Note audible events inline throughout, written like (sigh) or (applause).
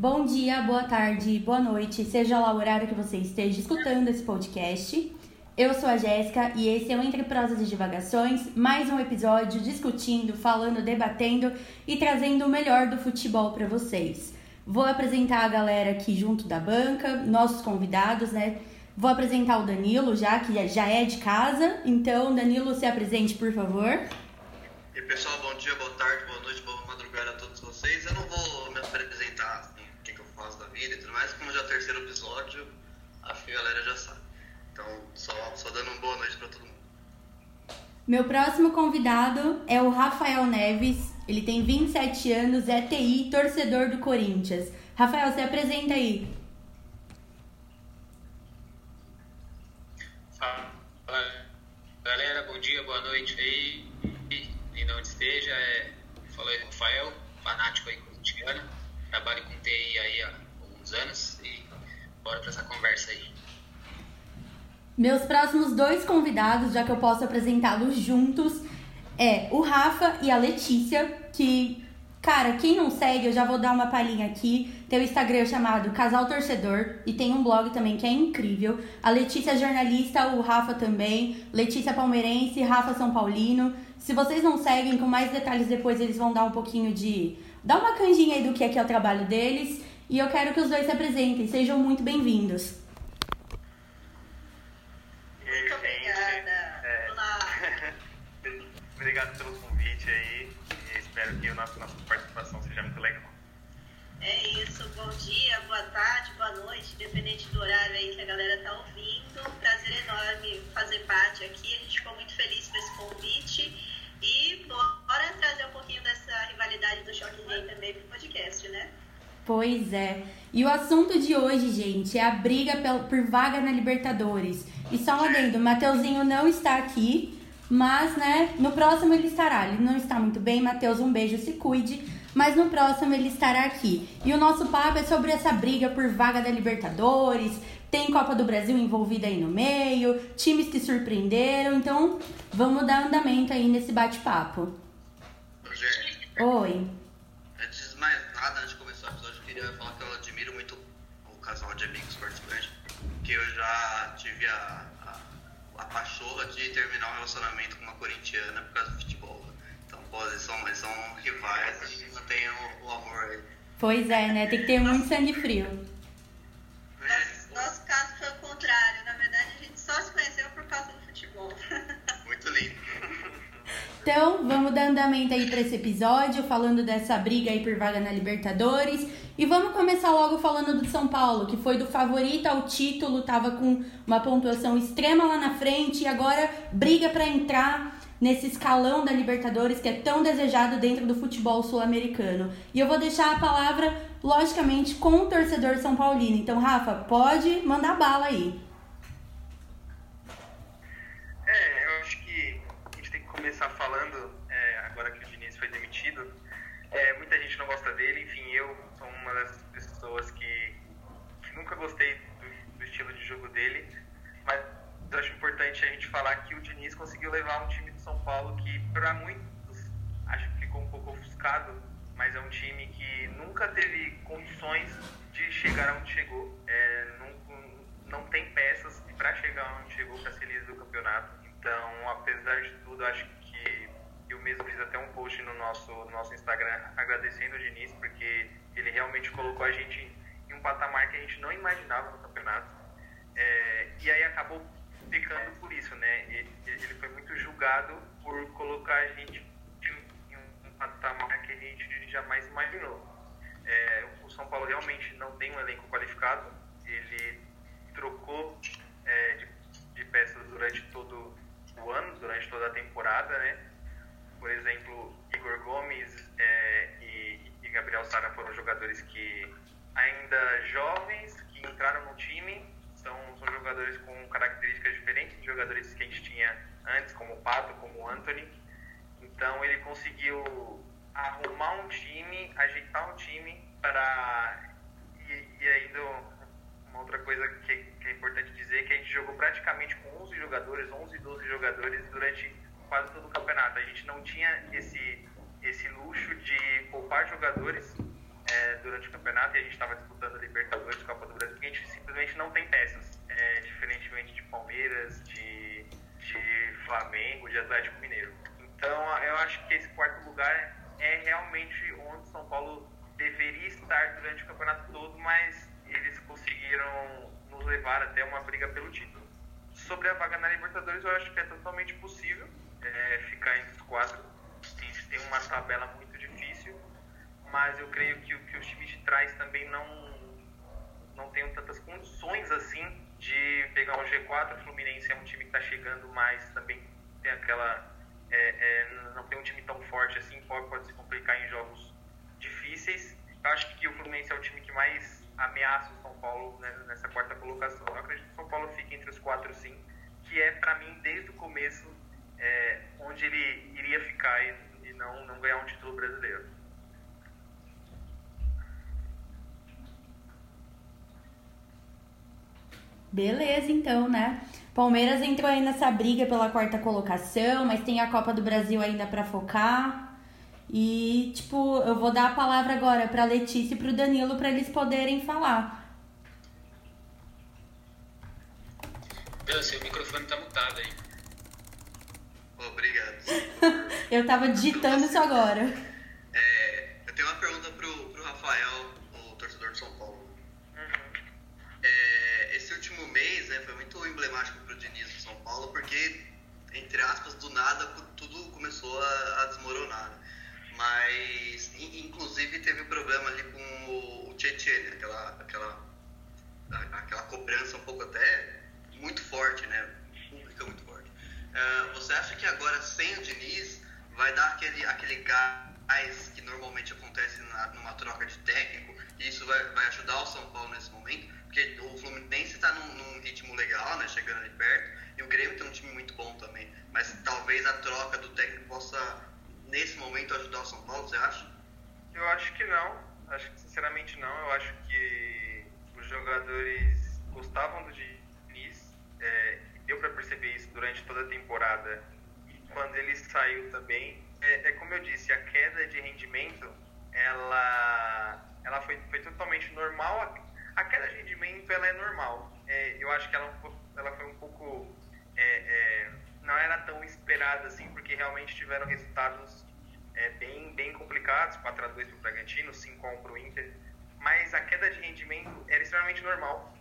Bom dia, boa tarde, boa noite, seja lá o horário que você esteja escutando esse podcast. Eu sou a Jéssica e esse é o Entre Prosas e Divagações, mais um episódio discutindo, falando, debatendo e trazendo o melhor do futebol para vocês. Vou apresentar a galera aqui junto da banca, nossos convidados, né? Vou apresentar o Danilo já, que já é de casa. Então, Danilo, se apresente, por favor. E pessoal, bom dia, boa tarde, boa noite, boa madrugada a todos vocês. Eu não vou me apresentar assim, o que, que eu vida e tudo mais, como já é o terceiro episódio, a galera já sabe. Então, só, só dando uma boa noite para todo mundo. Meu próximo convidado é o Rafael Neves. Ele tem 27 anos, é TI, torcedor do Corinthians. Rafael, se apresenta aí. Fala, galera, bom dia, boa noite aí. E onde esteja, é, fala aí, Rafael, fanático aí corintiano. Trabalho com TI aí há alguns anos e bora pra essa conversa aí. Meus próximos dois convidados, já que eu posso apresentá-los juntos, é o Rafa e a Letícia, que Cara, quem não segue, eu já vou dar uma palhinha aqui. Tem o Instagram chamado Casal Torcedor e tem um blog também que é incrível. A Letícia é jornalista, o Rafa também. Letícia palmeirense, Rafa São Paulino. Se vocês não seguem, com mais detalhes depois eles vão dar um pouquinho de. Dá uma canjinha aí do que é, que é o trabalho deles. E eu quero que os dois se apresentem. Sejam muito bem-vindos. Muito obrigada. É... Olá. (laughs) Obrigado pelo convite aí espero que a nossa, nossa participação seja muito legal. É isso, bom dia, boa tarde, boa noite, independente do horário aí que a galera tá ouvindo. Pois é. E o assunto de hoje, gente, é a briga por vaga na Libertadores. E só um adendo, o Mateuzinho não está aqui, mas, né, no próximo ele estará. Ele não está muito bem, Matheus, um beijo, se cuide. Mas no próximo ele estará aqui. E o nosso papo é sobre essa briga por vaga da Libertadores. Tem Copa do Brasil envolvida aí no meio, times que surpreenderam. Então, vamos dar andamento aí nesse bate-papo. Oi. Já tive a a pachorra de terminar um relacionamento com uma corintiana por causa do futebol. Então, pô, eles são, eles são rivais e mantêm o, o amor aí. Pois é, né? Tem que ter muito sangue frio. Nosso, nosso caso foi o contrário. Na verdade, a gente só se conheceu por causa do futebol. (laughs) Muito lindo. Então, vamos dar andamento aí para esse episódio, falando dessa briga aí por vaga na Libertadores. E vamos começar logo falando do São Paulo, que foi do favorito ao título, tava com uma pontuação extrema lá na frente e agora briga para entrar nesse escalão da Libertadores que é tão desejado dentro do futebol sul-americano. E eu vou deixar a palavra, logicamente, com o torcedor São Paulino. Então, Rafa, pode mandar bala aí. começar falando, é, agora que o Diniz foi demitido, é, muita gente não gosta dele, enfim, eu sou uma das pessoas que, que nunca gostei do, do, estilo de jogo dele, mas eu acho importante a gente falar que o Diniz conseguiu levar um time de São Paulo que, para muitos, acho que ficou um pouco ofuscado, mas é um time que nunca teve condições de chegar onde chegou, é, não, não tem peças para chegar onde chegou para ser líder do campeonato. Então, apesar de tudo, acho que eu mesmo fiz até um post no nosso, no nosso Instagram agradecendo o Diniz, porque ele realmente colocou a gente um patamar que a gente não imaginava no campeonato. É, e aí acabou pecando por isso, né? Ele, ele foi muito julgado por colocar a gente em um patamar que a gente jamais imaginou. É, o São Paulo realmente não tem um elenco qualificado, ele trocou é, de, de peças durante todo o ano, durante toda a temporada, né? Por exemplo, Igor Gomes é, e, e, Gabriel Sara foram jogadores que ainda jovens, que entraram no time, são, são jogadores com características diferentes de jogadores que a gente tinha antes, como o Pato, como o Anthony. Então ele conseguiu arrumar um time, ajeitar um time para e, e ainda uma outra coisa que, que, é importante dizer que a gente jogou praticamente com 11 jogadores, 11, 12 jogadores durante quase todo o campeonato. A gente não tinha esse, esse luxo de poupar jogadores é, durante o campeonato e a gente estava disputando a Libertadores, Copa do Brasil, porque a gente simplesmente não tem peças, é, diferentemente de Palmeiras, de, de Flamengo, de Atlético Mineiro. Então, eu acho que esse quarto lugar é realmente onde São Paulo deveria estar durante o campeonato todo, mas eles conseguiram nos levar até uma briga pelo título. Sobre a vaga na Libertadores, eu acho que é totalmente possível é, ficar entre os quatro. A gente tem uma tabela muito mas eu creio que, que os times de trás também não não tenham tantas condições assim de pegar um G4. O Fluminense é um time que está chegando, mas também tem aquela é, é, não tem um time tão forte assim, pode, pode se complicar em jogos difíceis. Eu acho que o Fluminense é o time que mais ameaça o São Paulo né, nessa quarta colocação. Eu acredito que o São Paulo fique entre os quatro, sim, que é para mim desde o começo é, onde ele iria ficar e, e não, não ganhar um título brasileiro. Beleza, então, né? Palmeiras entrou aí nessa briga pela quarta colocação, mas tem a Copa do Brasil ainda para focar. E, tipo, eu vou dar a palavra agora pra Letícia e pro Danilo para eles poderem falar. Dan, seu microfone tá mutado aí. Obrigado. (laughs) eu tava digitando isso agora. É, eu tenho uma pergunta pro, pro Rafael, emblemático pro Diniz do São Paulo, porque, entre aspas, do nada tudo começou a, a desmoronar. Mas, inclusive, teve um problema ali com o Tietchan, né? aquela, aquela, aquela cobrança um pouco até muito forte, né? Pública muito forte. Uh, você acha que agora, sem o Diniz, vai dar aquele, aquele gás que normalmente acontece na, numa troca de técnico e isso vai, vai ajudar o São Paulo nesse momento? Porque o Fluminense está num, num, ritmo legal, né? Chegando ali perto, e o Grêmio tem um time muito bom também. Mas talvez a troca do técnico possa nesse momento ajudar o São Paulo, você acha? Eu acho que não. Acho que sinceramente não. Eu acho que os jogadores gostavam do Diniz. É, deu para perceber isso durante toda a temporada. E quando ele saiu também, é, é, como eu disse, a queda de rendimento, ela, ela foi, foi totalmente normal. A, queda de rendimento, ela é normal. É, eu acho que ela, ela foi um pouco é, é, não era tão esperada assim, porque realmente tiveram resultados é, bem, bem complicados, 4 a 2 para o Bragantino, 5 a 1 para o Inter, mas a queda de rendimento era extremamente normal.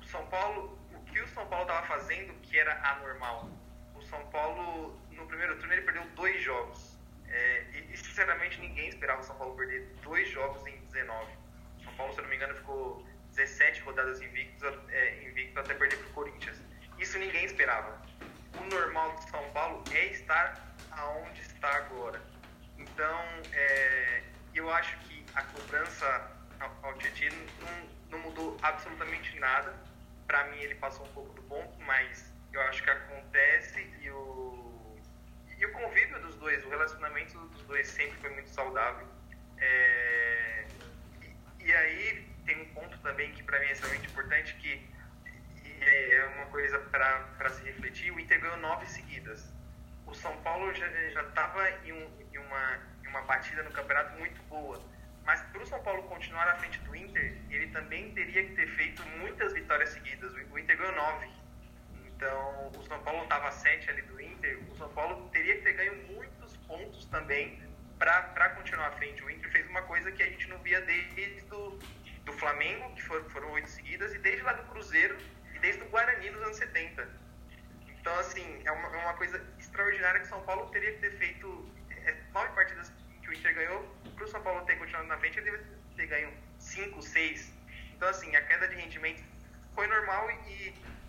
O São Paulo, o que o São Paulo estava fazendo que era anormal? O São Paulo, no primeiro turno, ele perdeu dois jogos. É, e, sinceramente, ninguém esperava o São Paulo perder dois jogos em 19. O São Paulo, se eu não me engano, ficou 17 rodadas invicto, é, invicto até perder para o Corinthians. Isso ninguém esperava o normal de São Paulo é estar aonde está agora. Então, é, eu acho que a cobrança ao Tietchan não, não mudou absolutamente nada. Para mim, ele passou um pouco do ponto, mas eu acho que acontece e o, e o convívio dos dois, o relacionamento dos dois sempre foi muito saudável. É, e, e aí tem um ponto também que para mim é extremamente importante que é uma coisa para se refletir. O Inter ganhou nove seguidas. O São Paulo já estava em, um, em, uma, em uma batida no campeonato muito boa. Mas para o São Paulo continuar à frente do Inter, ele também teria que ter feito muitas vitórias seguidas. O Inter ganhou nove. Então, o São Paulo estava sete ali do Inter. O São Paulo teria que ter ganho muitos pontos também para continuar à frente. O Inter fez uma coisa que a gente não via desde do, do Flamengo, que foram oito seguidas, e desde lá do Cruzeiro, e desde o Guarani nos anos 70. Então, assim, é uma, é uma coisa extraordinária que o São Paulo teria que ter feito é, nove partidas que o Inter ganhou, para o São Paulo ter continuado na frente, ele deveria ter ganho cinco, seis. Então, assim, a queda de rendimento foi normal e,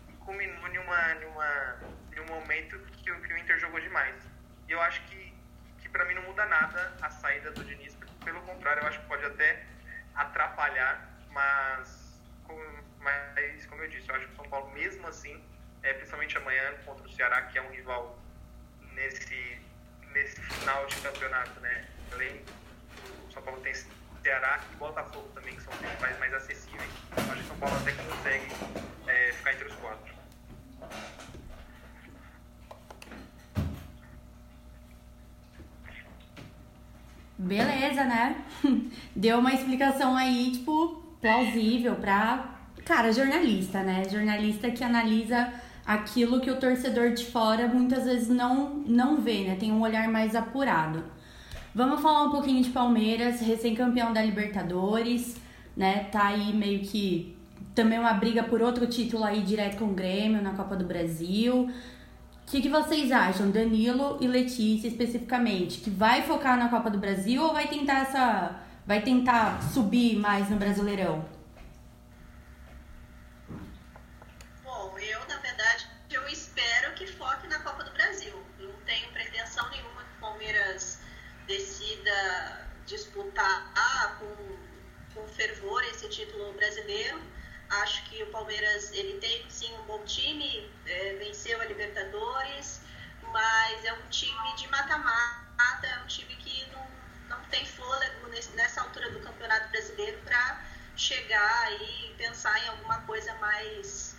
e culminou em, uma, em, uma, em um momento que, que o Inter jogou demais. E eu acho que, que para mim não muda nada a saída do Diniz. Pelo contrário, eu acho que pode até atrapalhar, mas mas, como eu disse, eu acho que o São Paulo, mesmo assim, é, principalmente amanhã contra o Ceará, que é um rival nesse, nesse final de campeonato, né? Além, o São Paulo tem Ceará e Botafogo também, que são os rivais mais acessíveis. Eu acho que o São Paulo até consegue é, ficar entre os quatro. Beleza, né? (laughs) Deu uma explicação aí, tipo, plausível pra. Cara, jornalista, né? Jornalista que analisa aquilo que o torcedor de fora muitas vezes não, não vê, né? Tem um olhar mais apurado. Vamos falar um pouquinho de Palmeiras, recém-campeão da Libertadores, né? Tá aí meio que também uma briga por outro título aí direto com o Grêmio na Copa do Brasil. O que, que vocês acham, Danilo e Letícia especificamente? Que vai focar na Copa do Brasil ou vai tentar essa. vai tentar subir mais no Brasileirão? Bom, eu, na verdade, eu espero que foque na Copa do Brasil. Não tenho pretensão nenhuma que o Palmeiras decida disputar ah, com, com fervor esse título brasileiro Acho que o Palmeiras ele tem sim um bom time, é, venceu a Libertadores, mas é um time de mata-mata, é um time que não, não tem fôlego nesse, nessa altura do Campeonato Brasileiro para chegar e pensar em alguma coisa mais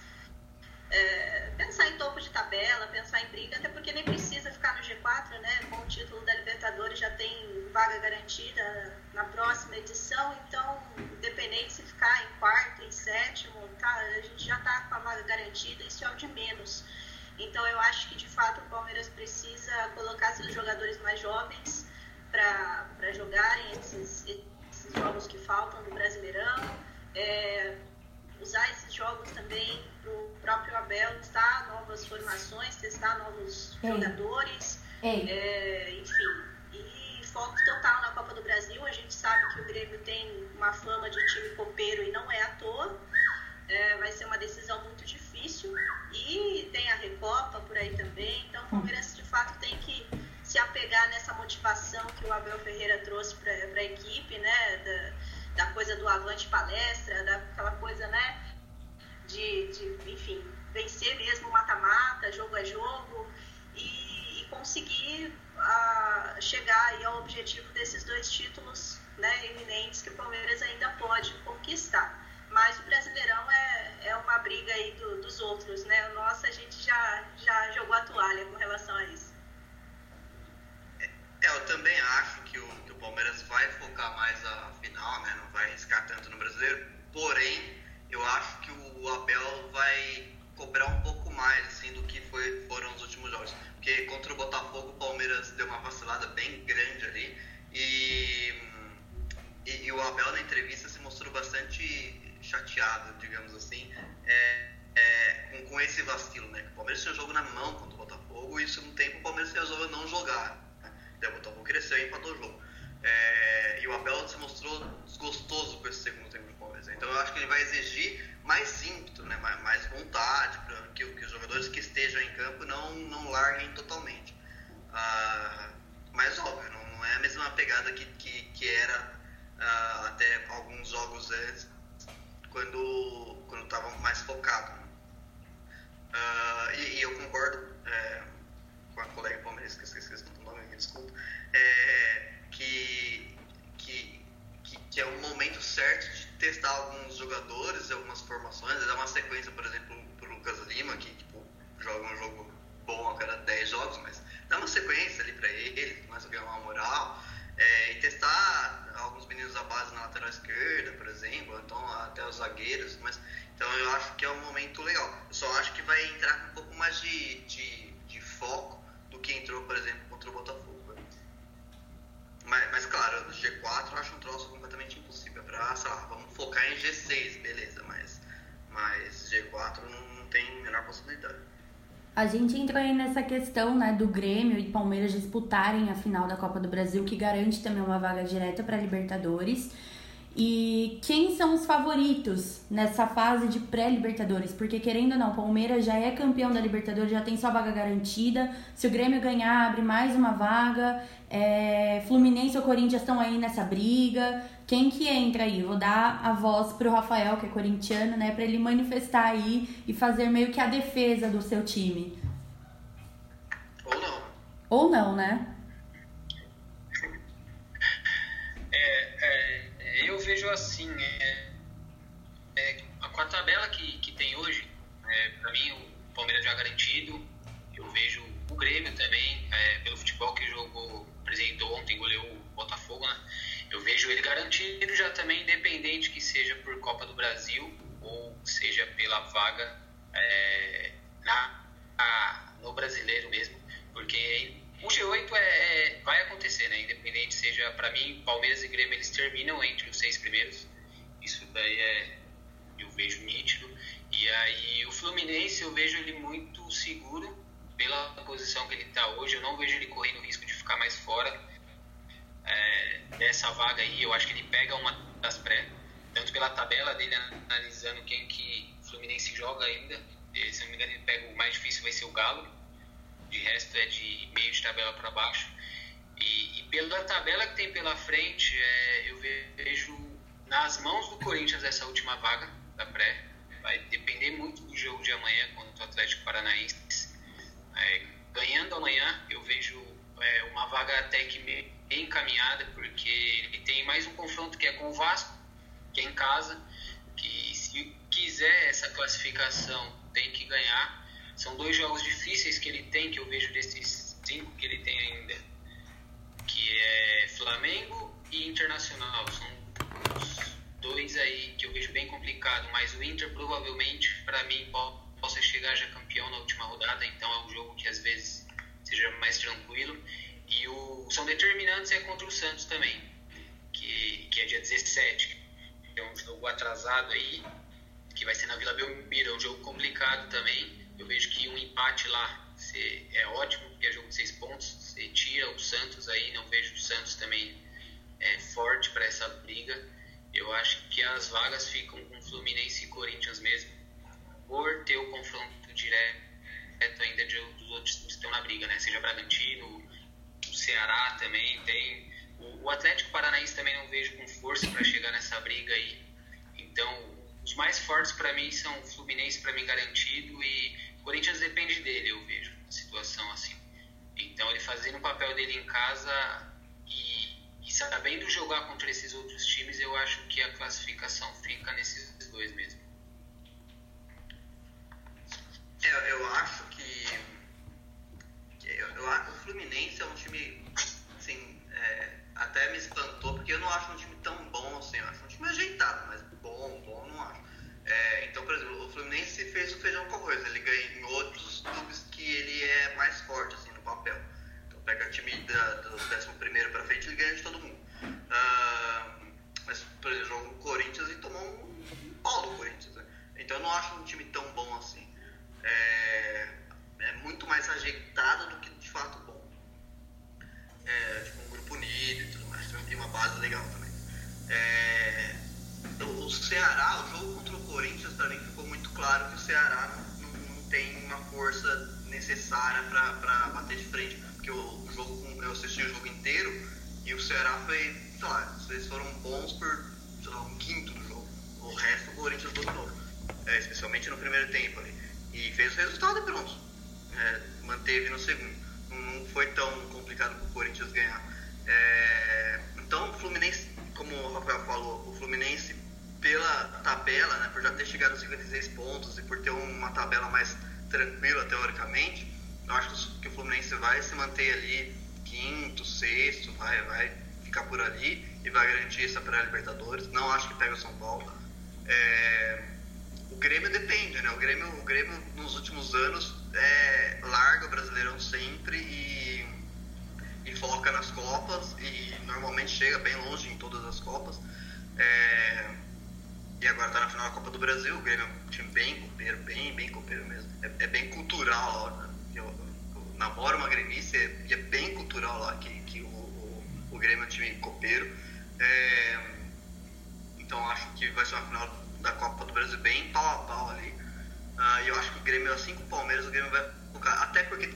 é, pensar em topo de tabela, pensar em briga, até porque nem precisa ficar no G4, né? Com o título da Libertadores já tem vaga garantida na próxima edição, então, independente se ficar em quarto, em sétimo, tá, a gente já está com a vaga garantida, isso é o de menos. Então, eu acho que de fato o Palmeiras precisa colocar seus jogadores mais jovens para jogarem esses, esses jogos que faltam do Brasileirão. É, usar esses jogos também o próprio Abel testar novas formações, testar novos Ei. jogadores, Ei. É, enfim. E foco total na Copa do Brasil. A gente sabe que o Grêmio tem uma fama de time copeiro e não é à toa. É, vai ser uma decisão muito difícil. E tem a Recopa por aí também. Então o Palmeiras de fato tem que se apegar nessa motivação que o Abel Ferreira trouxe para a equipe, né? Da, da coisa do avante palestra, de, de enfim, vencer mesmo mata-mata, jogo a jogo e, e conseguir uh, chegar ao objetivo desses dois títulos, né, eminentes que o Palmeiras ainda pode conquistar. Mas o Brasileirão é, é uma briga aí do, dos outros, né? O nosso a gente já, já jogou a toalha com relação a isso. É, eu também acho que o, que o Palmeiras vai focar mais a final, né? Não vai arriscar tanto no brasileiro. Porém, eu acho que o Abel vai cobrar um pouco mais assim, do que foi, foram os últimos jogos. Porque contra o Botafogo, o Palmeiras deu uma vacilada bem grande ali. E, e, e o Abel, na entrevista, se mostrou bastante chateado, digamos assim, é, é, com, com, esse vacilo. Né? O Palmeiras tinha o jogo na mão contra o Botafogo e, isso um tempo, o Palmeiras resolveu não jogar. Daí o Botafogo cresceu e empatou o jogo. É, e o Abel se mostrou desgostoso com esse segundo tempo Palmeiras. Então eu acho que ele vai exigir mais ímpeto, né, mais, mais vontade, para que, que, os jogadores que estejam em campo não, não larguem totalmente. Ah, mas óbvio, não, não, é a mesma pegada que, que, que era ah, até alguns jogos antes, quando estava mais focado. Né? Ah, e, e, eu concordo é, com a colega palmeirense, que esqueci o nome, me desculpa, é, que, que, que, é o momento certo testar alguns jogadores, algumas formações, dar uma sequência, por exemplo, para o Lucas Lima, que tipo, joga um jogo bom a cada 10 jogos, mas dá uma sequência ali para ele, começa a ganhar uma moral. É, e testar alguns meninos da base na lateral esquerda, por exemplo, então até os zagueiros, mas então eu acho que é um momento legal. Eu só acho que vai entrar com um pouco mais de, de, de foco do que entrou, por exemplo, contra o Botafogo. Mas, mas claro, no G4 eu acho um troço completamente impossível. Pra, sei lá, vamos focar em G6, beleza, mas, mas G4 não, não tem a menor possibilidade. A gente entra aí nessa questão né, do Grêmio e Palmeiras disputarem a final da Copa do Brasil, que garante também uma vaga direta para Libertadores. E quem são os favoritos nessa fase de pré-Libertadores? Porque querendo ou não, o Palmeiras já é campeão da Libertadores, já tem sua vaga garantida. Se o Grêmio ganhar, abre mais uma vaga. É, Fluminense ou Corinthians estão aí nessa briga. Quem que entra aí? Vou dar a voz pro Rafael, que é corintiano, né, para ele manifestar aí e fazer meio que a defesa do seu time. Ou não. Ou não, né? Vejo assim, é, é, com a tabela que, que tem hoje, é, para mim o Palmeiras já garantido, eu vejo o Grêmio também, é, pelo futebol que jogou apresentou ontem, goleou o Botafogo, né? Eu vejo ele garantido já também, independente que seja por Copa do Brasil ou seja pela vaga é, na, no brasileiro mesmo, porque o G8 é, é, vai acontecer, né? Independente seja, para mim, Palmeiras e Grêmio eles terminam entre os seis primeiros. Isso daí é, eu vejo nítido. E aí o Fluminense eu vejo ele muito seguro pela posição que ele está hoje. Eu não vejo ele correndo risco de ficar mais fora é, dessa vaga aí. Eu acho que ele pega uma das pré, tanto pela tabela dele analisando quem que o Fluminense joga ainda. Se não me engano, ele pega o mais difícil vai ser o Galo. De resto é de meio de tabela para baixo. E, e, pela tabela que tem pela frente, é, eu vejo nas mãos do Corinthians essa última vaga da pré. Vai depender muito do jogo de amanhã contra o Atlético Paranaense. É, ganhando amanhã, eu vejo é, uma vaga até que bem encaminhada, porque ele tem mais um confronto que é com o Vasco, que é em casa, que se quiser essa classificação tem que ganhar. São dois jogos difíceis que ele tem, que eu vejo desses cinco que ele tem ainda, que é Flamengo e Internacional. São dois aí que eu vejo bem complicado, mas o Inter provavelmente, para mim, possa chegar já campeão na última rodada, então é um jogo que às vezes seja mais tranquilo. E o são determinantes é contra o Santos também, que, que é dia 17, é um jogo atrasado aí, que vai ser na Vila Belmiro, é um jogo complicado também. Eu vejo que um empate lá é ótimo, porque é jogo de seis pontos, você tira o Santos aí, não vejo o Santos também é, forte para essa briga. Eu acho que as vagas ficam com Fluminense e Corinthians mesmo, por ter o confronto direto ainda de, dos outros que estão na briga, né? Seja Bragantino, o Ceará também tem. O, o Atlético Paranaense também não vejo com força para chegar nessa briga aí. Então, os mais fortes para mim são Fluminense para mim garantido e Corinthians depende dele, eu vejo a situação assim. Então, ele fazendo o papel dele em casa e sabendo jogar contra esses outros times, eu acho que a classificação fica nesses dois mesmo. É, eu acho que, que eu, eu, o Fluminense é um time, assim, é, até me espantou, porque eu não acho um time tão bom assim, eu acho um time ajeitado, mas bom, acho. É, então, por exemplo, o Fluminense fez o feijão com arroz, ele ganhou outros clubes que ele é mais forte, assim, no papel pega time da, do 11 para frente, ele ganha de todo mundo. Uh, mas, por exemplo, jogou o Corinthians e tomou um pau do Corinthians. Né? Então eu não acho um time tão bom assim. É, é muito mais ajeitado do que de fato bom. É, tipo, um grupo unido e tudo mais. Tem uma base legal também. É, o Ceará, o jogo contra o Corinthians, mim ficou muito claro que o Ceará não, não, não tem uma força necessária para bater de frente que o jogo, eu assisti o jogo inteiro e o Ceará foi, sei lá, eles foram bons por lá, um quinto do jogo. O resto o Corinthians dominou, é, especialmente no primeiro tempo ali. E fez o resultado e pronto. É, manteve no segundo. Não foi tão complicado para o Corinthians ganhar. É, então, o Fluminense, como o Rafael falou, o Fluminense, pela tabela, né, por já ter chegado aos 56 pontos e por ter uma tabela mais tranquila teoricamente, eu acho que o Fluminense vai se manter ali quinto, sexto, vai, vai ficar por ali e vai garantir essa pré-Libertadores. Não acho que pega o São Paulo. É, o Grêmio depende, né? O Grêmio, o Grêmio nos últimos anos é, larga o Brasileirão sempre e, e foca nas Copas e normalmente chega bem longe em todas as Copas. É, e agora está na final da Copa do Brasil. O Grêmio é um time bem copeiro, bem, bem copeiro mesmo. É, é bem cultural, né? eu, eu namoro uma gremista e é bem cultural lá que, que o, o, o Grêmio é um time copeiro. É, então acho que vai ser uma final da Copa do Brasil bem pau a pau ali. Uh, e eu acho que o Grêmio, assim como o Palmeiras, o Grêmio vai focar, até porque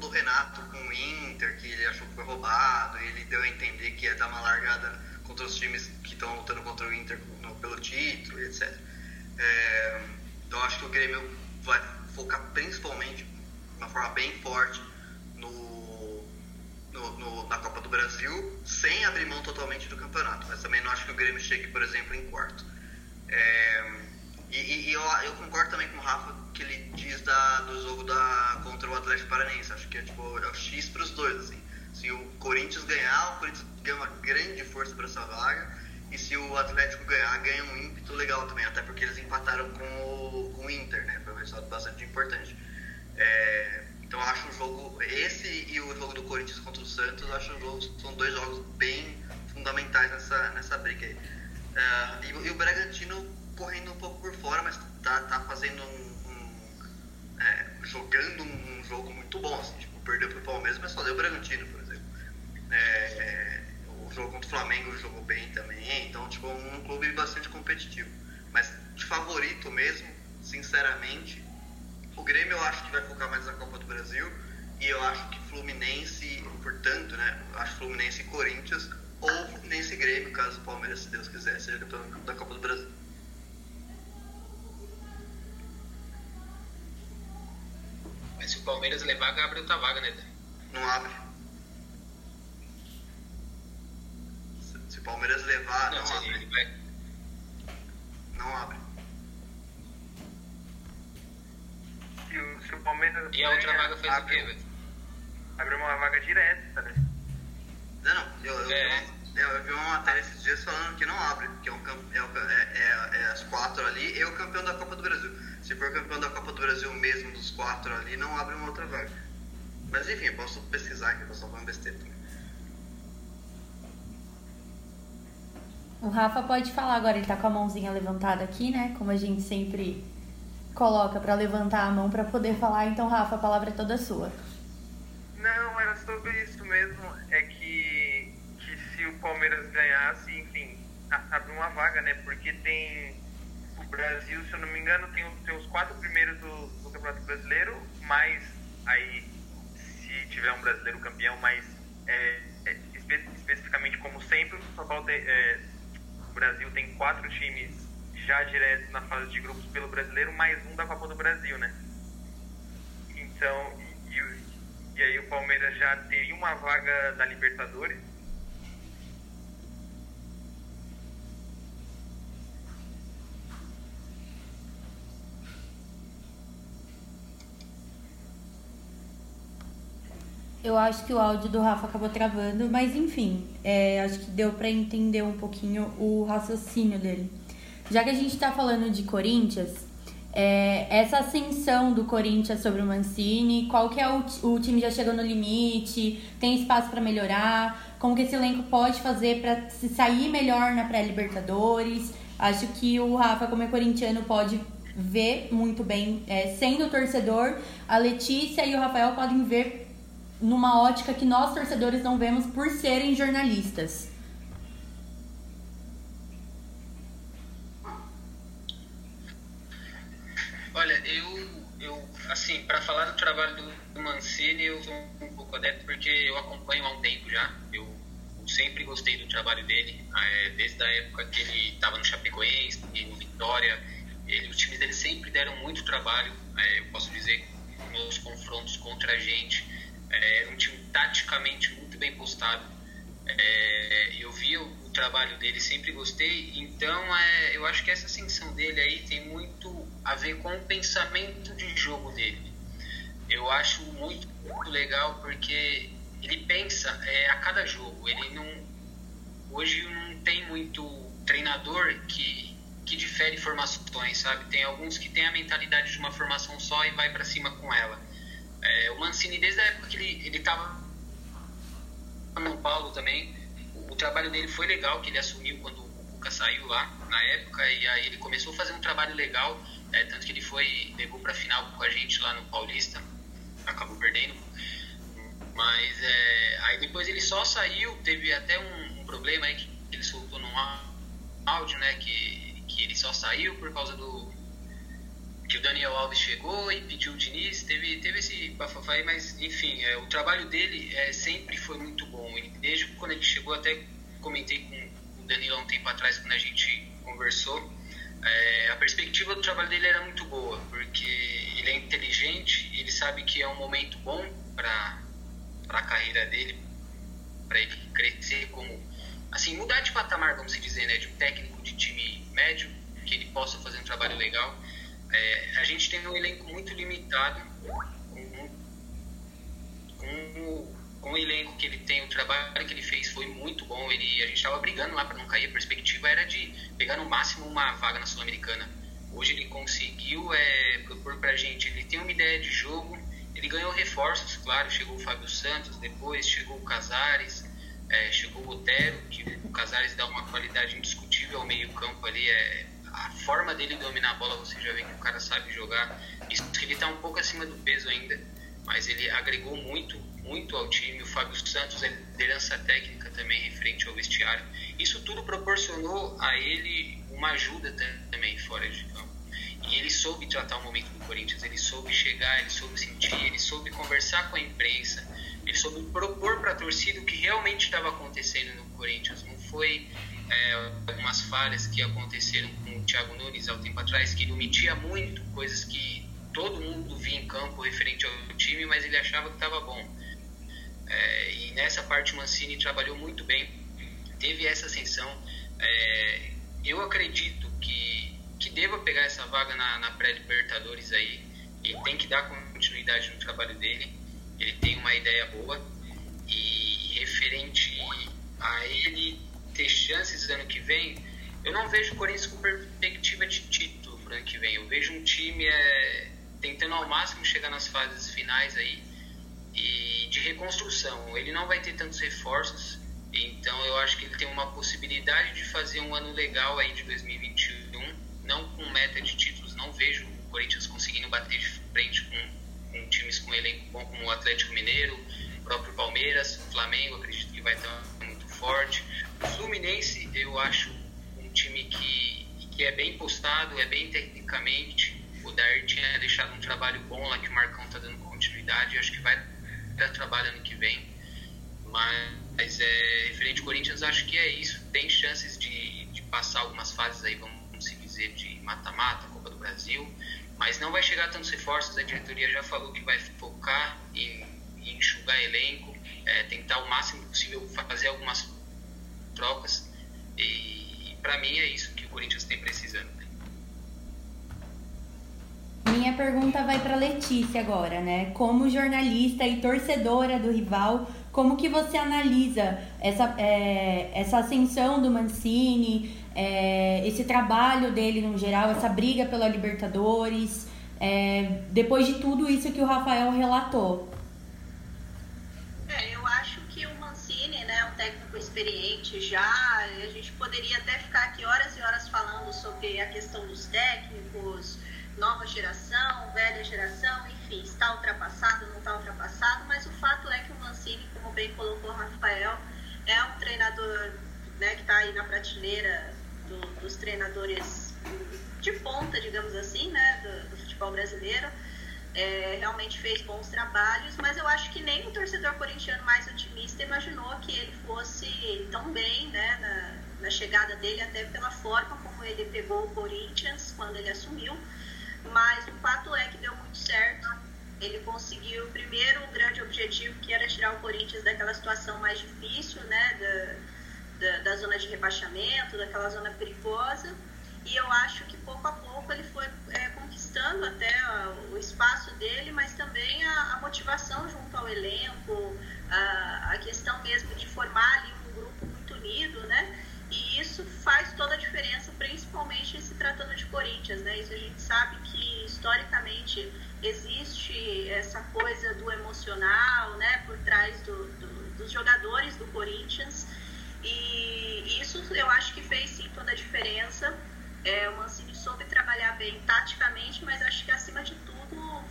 do Renato com o Inter, que ele achou que foi roubado, ele deu a entender que ia dar uma largada contra os times que estão lutando contra o Inter pelo título, etc. É, então acho que o Grêmio vai focar principalmente uma forma bem forte no, no, no, na Copa do Brasil, sem abrir mão totalmente do campeonato. Mas também não acho que o Grêmio chegue, por exemplo, em quarto. É, e, e eu, eu, concordo também com o Rafa que ele diz da, do jogo da, contra o Atlético Paranaense. Acho que é, tipo, é o X para os dois. Assim. Se o Corinthians ganhar, o Corinthians ganha uma grande força para essa vaga. E se o Atlético ganhar, ganha um ímpeto legal também, até porque eles empataram com o, com o Inter, né? Foi um resultado bastante importante. É, então eu acho o jogo, esse e o jogo do Corinthians contra o Santos, acho jogo, são dois jogos bem fundamentais nessa, nessa briga aí. É, e, e, o Bragantino correndo um pouco por fora, mas tá, tá fazendo um. um é, jogando um, um, jogo muito bom, assim, tipo, perdeu pro Palmeiras, mas só deu o Bragantino, por exemplo. É, o jogo contra o Flamengo jogou bem também, então, tipo, um clube bastante competitivo. Mas de favorito mesmo, sinceramente, o Grêmio eu acho que vai focar mais na Copa do Brasil e eu acho que Fluminense, portanto, né, acho Fluminense e Corinthians ou Fluminense e Grêmio, caso o Palmeiras, se Deus quiser, seja campeão da Copa do Brasil. Mas se o Palmeiras levar, abre outra vaga, né? Não abre. Se, o Palmeiras levar, não, não abre. Vai... Não abre. Se o, se o Palmeiras. E a outra vaga fez abre, o quê, velho? Abre uma vaga direta, né? Não, não. Eu, eu, é. uma, eu, vi uma matéria esses dias falando que não abre, que é, um, é, é, é, é as quatro ali e o campeão da Copa do Brasil. Se for campeão da Copa do Brasil mesmo dos quatro ali, não abre uma outra vaga. Mas enfim, eu posso pesquisar aqui, eu posso falar besteira também. O Rafa pode falar agora, ele tá com a mãozinha levantada aqui, né? Como a gente sempre coloca para levantar a mão para poder falar. Então, Rafa, a palavra é toda sua. Não, era sobre isso mesmo. É que, que se o Palmeiras ganhasse, enfim, abre uma vaga, né? Porque tem Brasil, se eu não me engano, tem, tem os quatro primeiros do, do Campeonato Brasileiro, mas aí, se tiver um brasileiro campeão, mas é, é, espe especificamente como sempre, o São é, o Brasil tem quatro times já diretos na fase de grupos pelo brasileiro, mais um da Copa do Brasil, né? Então, e, e aí o Palmeiras já teria uma vaga da Libertadores Eu acho que o áudio do Rafa acabou travando, mas enfim, é, acho que deu para entender um pouquinho o raciocínio dele. Já que a gente está falando de Corinthians, é, essa ascensão do Corinthians sobre o Mancini, qual que é o, o time já chegou no limite, tem espaço para melhorar, como que esse elenco pode fazer para se sair melhor na pré-Libertadores. Acho que o Rafa, como é corintiano, pode ver muito bem, é, sendo torcedor, a Letícia e o Rafael podem ver numa ótica que nós torcedores não vemos por serem jornalistas. Olha, eu, eu assim, para falar do trabalho do, do, Mancini, eu sou um pouco adepto porque eu acompanho há um tempo já. Eu, eu sempre gostei do trabalho dele, é, desde a época que ele estava no Chapecoense, no Vitória. Ele, os times dele sempre deram muito trabalho, é, eu posso dizer, nos confrontos contra a gente é um time taticamente muito bem postado. É, eu vi o, o, trabalho dele, sempre gostei. Então, é, eu acho que essa ascensão dele aí tem muito a ver com o pensamento de jogo dele. Eu acho muito, muito legal porque ele pensa é, a cada jogo. Ele não hoje não tem muito treinador que que difere formações, sabe? Tem alguns que têm a mentalidade de uma formação só e vai para cima com ela. É, o Mancini, desde a época que ele estava no Paulo também, o, o, trabalho dele foi legal, que ele assumiu quando o Cuca saiu lá, na época, e aí ele começou a fazer um trabalho legal, é, tanto que ele foi, levou para a final com a gente lá no Paulista, acabou perdendo. Mas é, aí depois ele só saiu, teve até um, um problema aí que ele soltou no áudio, né, que, que ele só saiu por causa do, que o Daniel Alves chegou e pediu o Diniz, teve, teve esse bafafá aí, mas enfim, é, o trabalho dele é, sempre foi muito bom. Desde quando ele chegou, até comentei com o Danilo há um tempo atrás, quando a gente conversou, é, a perspectiva do trabalho dele era muito boa, porque ele é inteligente, ele sabe que é um momento bom para a carreira dele, para ele crescer como. Assim, mudar de patamar, vamos dizer, né, de um técnico de time médio, que ele possa fazer um trabalho legal. É, a gente tem um elenco muito limitado, com, com, com um elenco que ele tem, o trabalho que ele fez foi muito bom. Ele, a gente estava brigando lá para não cair. A perspectiva era de pegar no máximo uma vaga na Sul-Americana. Hoje ele conseguiu é, propor para a gente. Ele tem uma ideia de jogo. Ele ganhou reforços, claro. Chegou o Fábio Santos, depois chegou o Casares, é, chegou o Otero, que o Casares dá uma qualidade indiscutível ao meio-campo ali. É, a forma dele dominar a bola, você já vê que o cara sabe jogar. Isso que ele está um pouco acima do peso ainda, mas ele agregou muito, muito ao time. O Fábio Santos, a liderança técnica também referente ao vestiário. Isso tudo proporcionou a ele uma ajuda também fora de campo. E ele soube tratar o momento do Corinthians, ele soube chegar, ele soube sentir, ele soube conversar com a imprensa, ele soube propor para a torcida o que realmente estava acontecendo no Corinthians. Não foi é, algumas falhas que aconteceram com o Thiago Nunes há um tempo atrás, que ele omitia muito coisas que todo mundo via em campo referente ao time, mas ele achava que estava bom. É, e nessa parte o Mancini trabalhou muito bem, teve essa ascensão. É, eu acredito que, que deva pegar essa vaga na, na pré-libertadores aí, ele tem que dar continuidade no trabalho dele, ele tem uma ideia boa, e referente a ele ter chances ano que vem, eu não vejo o Corinthians com perspectiva de título para ano que vem. Eu vejo um time é, tentando ao máximo chegar nas fases finais aí e de reconstrução. Ele não vai ter tantos reforços, então eu acho que ele tem uma possibilidade de fazer um ano legal aí de 2021, não com meta de títulos. Não vejo o Corinthians conseguindo bater de frente com, com times com elenco bom como o Atlético Mineiro, o próprio Palmeiras, o Flamengo, acredito que vai estar muito forte. O Fluminense, eu acho um time que, que é bem postado, é bem tecnicamente. O Dair tinha deixado um trabalho bom lá que o Marcão está dando continuidade. Acho que vai dar trabalho ano que vem. Mas é, referente ao Corinthians, acho que é isso. Tem chances de, de passar algumas fases aí, vamos se dizer, de mata-mata, Copa do Brasil. Mas não vai chegar tantos reforços. A diretoria já falou que vai focar em, em enxugar elenco, é, tentar o máximo possível fazer algumas trocas. E, para mim é isso que o Corinthians tem precisando. Né? Minha pergunta vai para Letícia agora, né? Como jornalista e torcedora do rival, como que você analisa essa, é, essa ascensão do Mancini, é, esse trabalho dele no geral, essa briga pela Libertadores, é, depois de tudo isso que o Rafael relatou? Experiente já. A gente poderia até ficar aqui horas e horas falando sobre a questão dos técnicos, nova geração, velha geração, enfim, está ultrapassado, não está ultrapassado, mas o fato é que o Mancini, como bem colocou o Rafael, é um treinador né, que está aí na prateleira do, dos treinadores de ponta, digamos assim, né, do, do futebol brasileiro é, realmente fez bons trabalhos, mas eu acho que nem o torcedor corintiano mais otimista imaginou que ele fosse tão bem né, na, na, chegada dele, até pela forma como ele pegou o Corinthians quando ele assumiu. Mas o fato é que deu muito certo. Ele conseguiu, primeiro, o grande objetivo, que era tirar o Corinthians daquela situação mais difícil, né, da, da, da zona de rebaixamento, daquela zona perigosa. E eu acho que pouco a pouco ele foi é, conquistando até o espaço dele, mas também a, a motivação junto ao elenco, a, a, questão mesmo de formar ali um grupo muito unido, né? E isso faz toda a diferença, principalmente se tratando de Corinthians, né? Isso a gente sabe que historicamente existe essa coisa do emocional, né? Por trás do, do, dos jogadores do Corinthians. E isso eu acho que fez sim toda a diferença. É, o Mancini soube trabalhar bem taticamente, mas acho que acima de tudo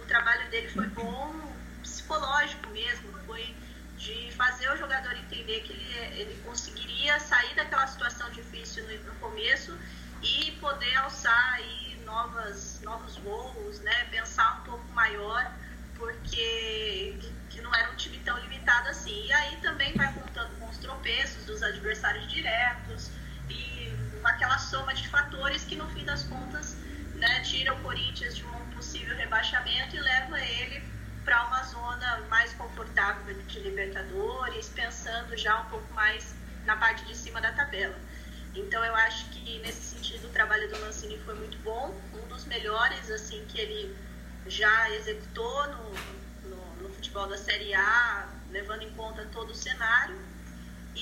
o trabalho dele foi bom psicológico mesmo, foi de fazer o jogador entender que ele, ele conseguiria sair daquela situação difícil no, no começo e poder alçar aí novas, novos voos, né? pensar um pouco maior, porque que não era um time tão limitado assim. E aí também vai contando com os tropeços dos adversários diretos, aquela soma de fatores que no fim das contas né, tira o Corinthians de um possível rebaixamento e leva ele para uma zona mais confortável de Libertadores, pensando já um pouco mais na parte de cima da tabela. Então eu acho que nesse sentido o trabalho do Mancini foi muito bom, um dos melhores assim que ele já executou no, no, no futebol da Série A levando em conta todo o cenário.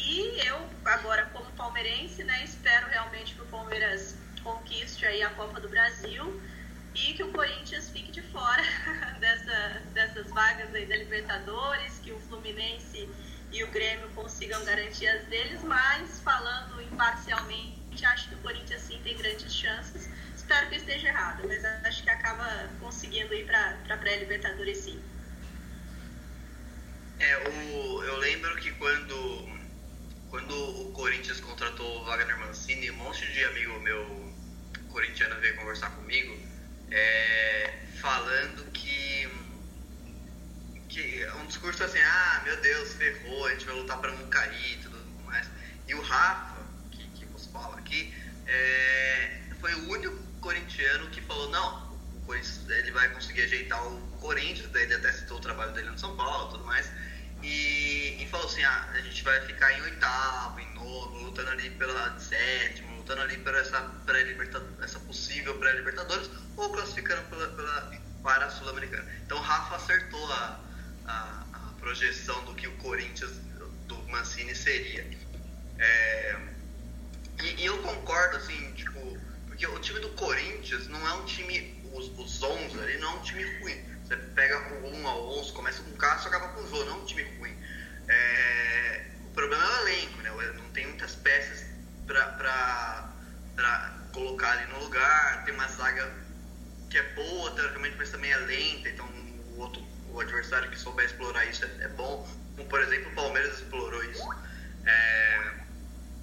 E eu, agora como palmeirense, né, espero realmente que o Palmeiras conquiste aí a Copa do Brasil e que o Corinthians fique de fora (laughs) dessa, dessas vagas aí da Libertadores, que o Fluminense e o Grêmio consigam garantir as deles, mas falando imparcialmente, acho que o Corinthians sim tem grandes chances. Espero que esteja errado, mas acho que acaba conseguindo ir para a pré-Libertadores sim. É, o, eu lembro que quando, quando o Corinthians contratou o Wagner Mancini, um monte de amigo meu corintiano veio conversar comigo, é, falando que, que um discurso assim, ah, meu Deus, ferrou, a gente vai lutar para não cair e tudo mais. E o Rafa, que, que vos fala aqui, é, foi o único corintiano que falou, não, ele vai conseguir ajeitar o Corinthians, daí ele até citou o trabalho dele no São Paulo e tudo mais. E, e, falou assim, ah, a gente vai ficar em oitavo, em nono, lutando ali pela sétimo, lutando ali por essa, pré essa possível pré-libertadores, ou classificando pela, pela, para a Sul-Americana. Então Rafa acertou a, a, a, projeção do que o Corinthians do Mancini seria. É, e, e, eu concordo, assim, tipo, porque o time do Corinthians não é um time, os, os 11 ali não é um time ruim você pega com 1 ao 11, começa com o Cássio acaba com o Jô, não é um time ruim. É, o problema é o elenco, né? Não tem muitas peças para colocar ali no lugar. Tem uma zaga que é boa, teoricamente, mas também é lenta. Então, o, outro, o adversário que souber explorar isso é, é bom. Como, por exemplo, o Palmeiras explorou isso. É,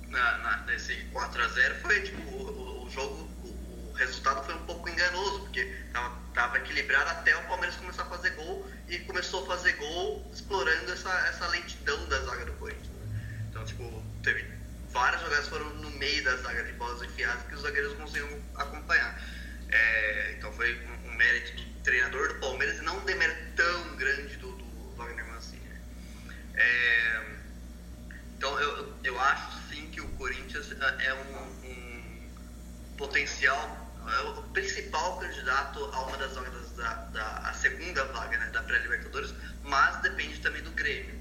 na, na, nesse 4x0 foi tipo, o, o jogo, o, o resultado foi um pouco enganoso, porque tava estava equilibrado até o Palmeiras começar a fazer gol e começou a fazer gol explorando essa, essa lentidão da zaga do Corinthians. Né? Então, tipo, teve várias jogadas foram no meio da zaga de bolas enfiadas que os zagueiros conseguiam acompanhar. É, então foi um, um, mérito do treinador do Palmeiras e não um demérito tão grande do, do Wagner Mancini. Né? É, então eu, eu acho sim que o Corinthians é um, um potencial é o principal candidato a uma das vagas da, da a segunda vaga né, da pré-libertadores, mas depende também do Grêmio.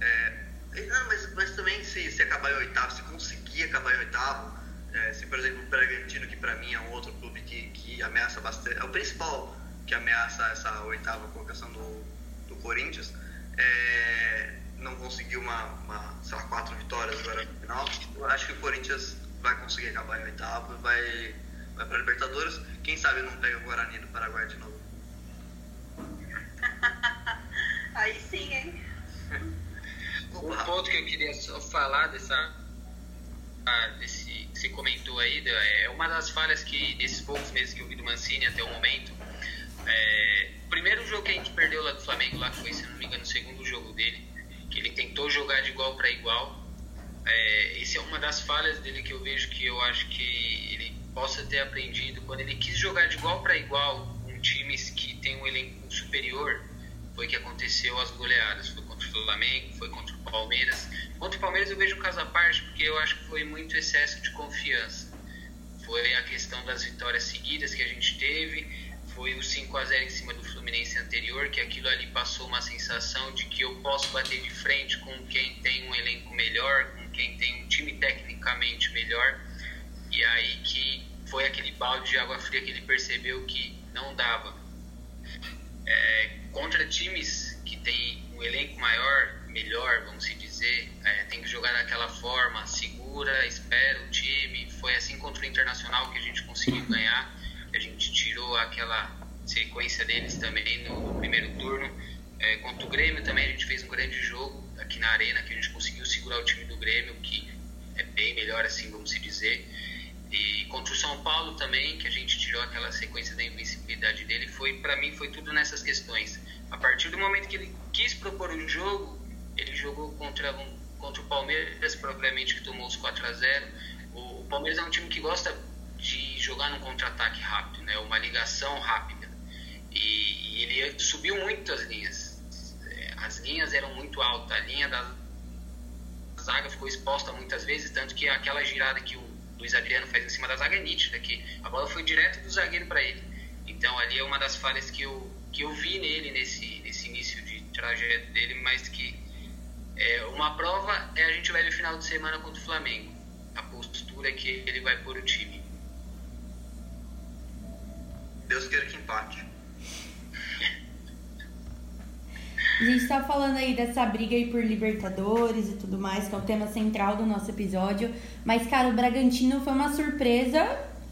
É, não, mas, mas também se, se acabar em oitavo, se conseguir acabar em oitavo, é, se por exemplo o Bragantino, que para mim é um outro clube que, que ameaça bastante, é o principal que ameaça essa oitava colocação do, do Corinthians, é, não conseguiu uma, uma, sei lá, quatro vitórias agora no final, eu acho que o Corinthians vai conseguir acabar em oitavo vai vai para Libertadores. Quem sabe não pega o Guarani do Paraguai de novo. (laughs) Aí sim, hein? (laughs) Um ponto que eu queria só falar dessa ah, desse que você comentou aí é uma das falhas que nesses poucos meses que eu vi do Mancini até o momento é, o primeiro jogo que a gente perdeu lá do Flamengo lá foi se não me engano o segundo jogo dele que ele tentou jogar de igual para igual é, esse é uma das falhas dele que eu vejo que eu acho que ele possa ter aprendido quando ele quis jogar de igual para igual com times que tem um elenco superior foi que aconteceu as goleadas. Foi contra o Flamengo foi contra o Palmeiras. Contra o Palmeiras eu vejo um caso à parte porque eu acho que foi muito excesso de confiança. Foi a questão das vitórias seguidas que a gente teve foi o 5 a 0 em cima do Fluminense anterior que aquilo ali passou uma sensação de que eu posso bater de frente com quem tem um elenco melhor com quem tem um time tecnicamente melhor e aí que foi aquele que ele percebeu que não dava. É, contra times que tem um elenco maior, melhor, vamos se dizer, é, tem que jogar daquela forma, segura, espera o time. Foi assim contra o Internacional que a gente conseguiu ganhar. A gente tirou aquela sequência deles também no, primeiro turno. É, contra o Grêmio também a gente fez um grande jogo aqui na arena que a gente conseguiu segurar o time do Grêmio, que é bem melhor assim, vamos se dizer. São Paulo também, que a gente tirou aquela sequência da invencibilidade dele, foi para mim foi tudo nessas questões. A partir do momento que ele quis propor o jogo, ele jogou contra um, contra o Palmeiras, provavelmente que tomou os 4 a 0. O, o Palmeiras é um time que gosta de jogar num contra-ataque rápido, né? Uma ligação rápida. E, e ele subiu muito as linhas. As linhas eram muito altas, a linha da zaga ficou exposta muitas vezes, tanto que aquela girada que o Luiz Adriano faz em cima da zaga é nítida, que a bola foi direto do zagueiro para ele. Então ali é uma das falhas que eu, que eu vi nele nesse, nesse início de trajeto dele, mas que É, uma prova é a gente vai ver final de semana contra o Flamengo. A postura que ele vai pôr o time. Deus queira que empate. A gente tá falando aí dessa briga aí por Libertadores e tudo mais, que é o tema central do nosso episódio. Mas, cara, o Bragantino foi uma surpresa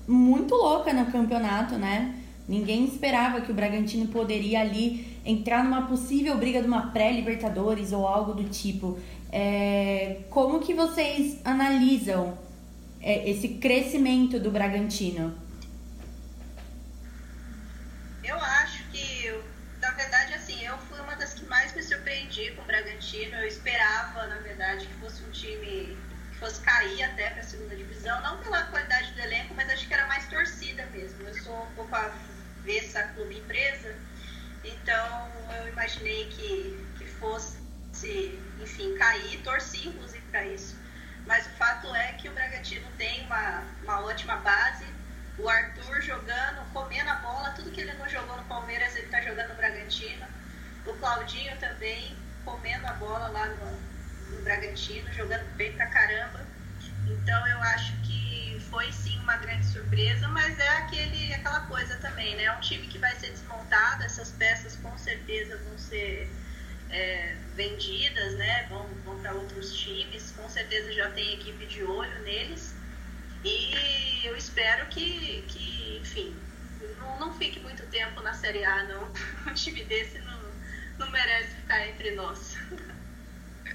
muito louca no campeonato, né? Ninguém esperava que o Bragantino poderia ali entrar numa possível briga de uma pré-Libertadores ou algo do tipo. É, como que vocês analisam é, esse crescimento do Bragantino? Eu acho surpreendi com o Bragantino. Eu esperava, na verdade, que fosse um time que fosse cair até para a segunda divisão, não pela qualidade do elenco, mas acho que era mais torcida mesmo. Eu sou um pouco avessa clube empresa, então eu imaginei que, que fosse, enfim, cair, torci inclusive para isso. Mas o fato é que o Bragantino tem uma, uma ótima base. O Arthur jogando, comendo a bola, tudo que ele não jogou no Palmeiras, ele está jogando no Bragantino. O Claudinho também comendo a bola lá no, no Bragantino, jogando bem pra caramba. Então eu acho que foi sim uma grande surpresa, mas é aquele, aquela coisa também, né? É um time que vai ser desmontado, essas peças com certeza vão ser é, vendidas, né? Vão, vão para outros times, com certeza já tem equipe de olho neles. E eu espero que, que enfim, não, não fique muito tempo na Série A, não. (laughs) Um time desse não, não merece ficar entre nós.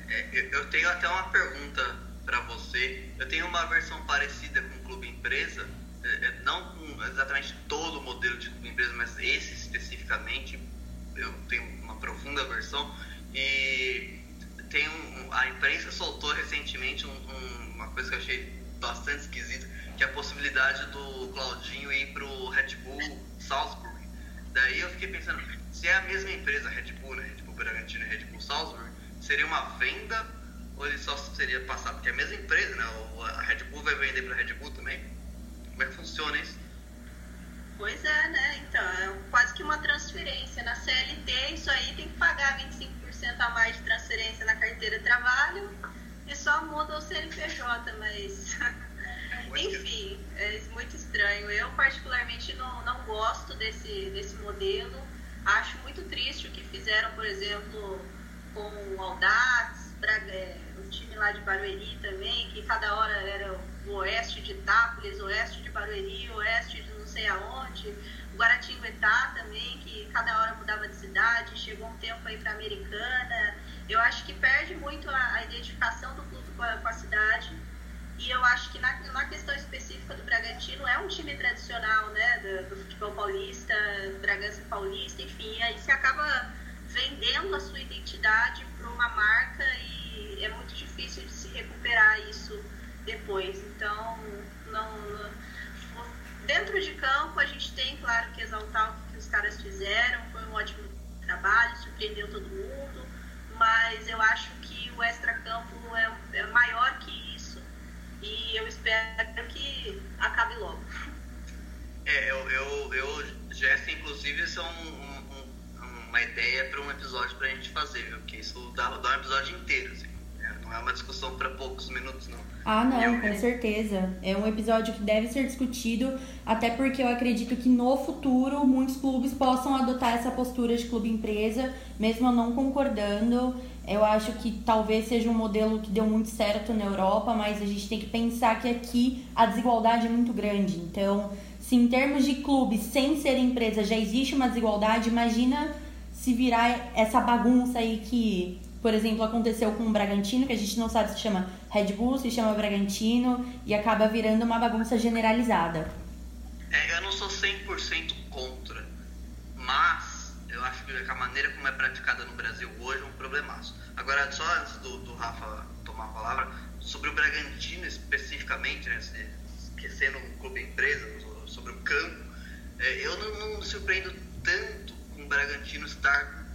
É, eu tenho até uma pergunta para você. Eu tenho uma versão parecida com o Clube Empresa, é, é, não com exatamente todo o modelo de Clube Empresa, mas esse especificamente. Eu tenho uma profunda versão e tem um, a imprensa soltou recentemente um, um, uma coisa que eu achei bastante esquisita, que é a possibilidade do Claudinho ir pro Red Bull Salzburg. Daí eu fiquei pensando, se é a mesma empresa, Red Bull, né? Red Bull Bragantino e Red Bull Salzburg, seria uma venda ou ele só seria passar? Porque é a mesma empresa, né? A Red Bull vai vender para Red Bull também. Como é que funciona isso? Pois é, né? Então, é quase que uma transferência. Na CLT, isso aí tem que pagar 25% a mais de transferência na carteira de trabalho e só muda o CNPJ, mas. (laughs) Enfim, é muito estranho. Eu, particularmente, não, não gosto desse, desse modelo. Acho muito triste o que fizeram, por exemplo, com o Audax, é, o time lá de Barueri também, que cada hora era o oeste de Itápolis, oeste de Barueri, oeste de não sei aonde. O Guaratinguetá também, que cada hora mudava de cidade, chegou um tempo aí para Americana. Eu acho que perde muito a, a identificação do clube com a, com a, cidade. E eu acho que na, na, questão específica do Bragantino, é um time tradicional, né, do, do futebol paulista, Bragança Paulista, enfim, aí você acaba vendendo a sua identidade para uma marca e é muito difícil de se recuperar isso depois. Então, não, não, dentro de campo a gente tem, claro, que exaltar o que os caras fizeram, foi um ótimo trabalho, surpreendeu todo mundo, mas eu acho que o extra-campo é, é maior que e eu espero que acabe logo. É, eu, eu, eu Jess, inclusive, são uma ideia para um episódio para a gente fazer, viu? Porque isso dá, dá um episódio inteiro, assim. É, não é uma discussão para poucos minutos, não. Ah, não, eu, com certeza. É um episódio que deve ser discutido, até porque eu acredito que no futuro muitos clubes possam adotar essa postura de clube-empresa, mesmo eu não concordando. Eu acho que talvez seja um modelo que deu muito certo na Europa, mas a gente tem que pensar que aqui a desigualdade é muito grande. Então, se em termos de clubes sem ser empresa já existe uma desigualdade, imagina se virar essa bagunça aí que, por exemplo, aconteceu com o Bragantino, que a gente não sabe se chama Red Bull, se chama Bragantino, e acaba virando uma bagunça generalizada. É, eu não sou 100% contra, mas eu acho que a maneira como é praticada no Brasil hoje é um problemaço. Agora, só antes do, do Rafa tomar a palavra, sobre o Bragantino especificamente, né, esquecendo o clube empresa, sobre o campo, é, eu não, não me surpreendo tanto com o Bragantino estar,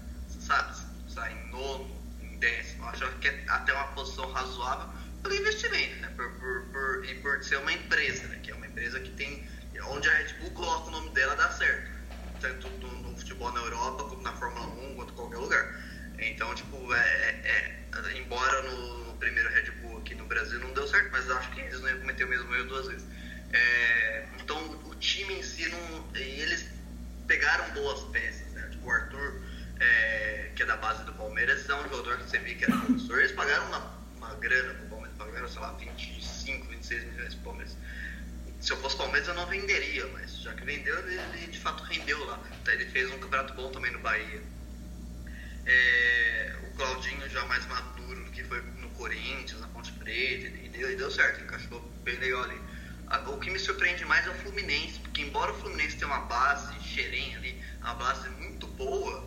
sabe, estar em nono, em décimo. Acho que é até uma posição razoável pelo investimento, né? Por, por, por, e por ser uma empresa, né? Que é uma empresa que tem. Onde a Red Bull coloca o nome dela dá certo. Tanto no, no futebol na Europa, como na Fórmula 1, quanto qualquer lugar. Então, tipo, é, é, é embora no, no, primeiro Red Bull aqui no Brasil não deu certo, mas acho que eles não iam cometer o mesmo erro duas vezes. É, então o time em si não. Eles pegaram boas peças, né? Tipo o Arthur, é, que é da base do Palmeiras, é um jogador que você vê que era professor, eles pagaram uma, uma grana pro Palmeiras, pagaram, sei lá, 25, 26 milhões pro Palmeiras. Se eu fosse Palmeiras eu não venderia, mas já que vendeu, ele, ele de fato rendeu lá. Então, ele fez um campeonato bom também no Bahia. É, o Claudinho já mais maduro do que foi no Corinthians, na Ponte Preta, e deu, e deu certo, encaixou bem legal ali. O que me surpreende mais é o Fluminense, porque embora o Fluminense tenha uma base xerém ali, uma base muito boa,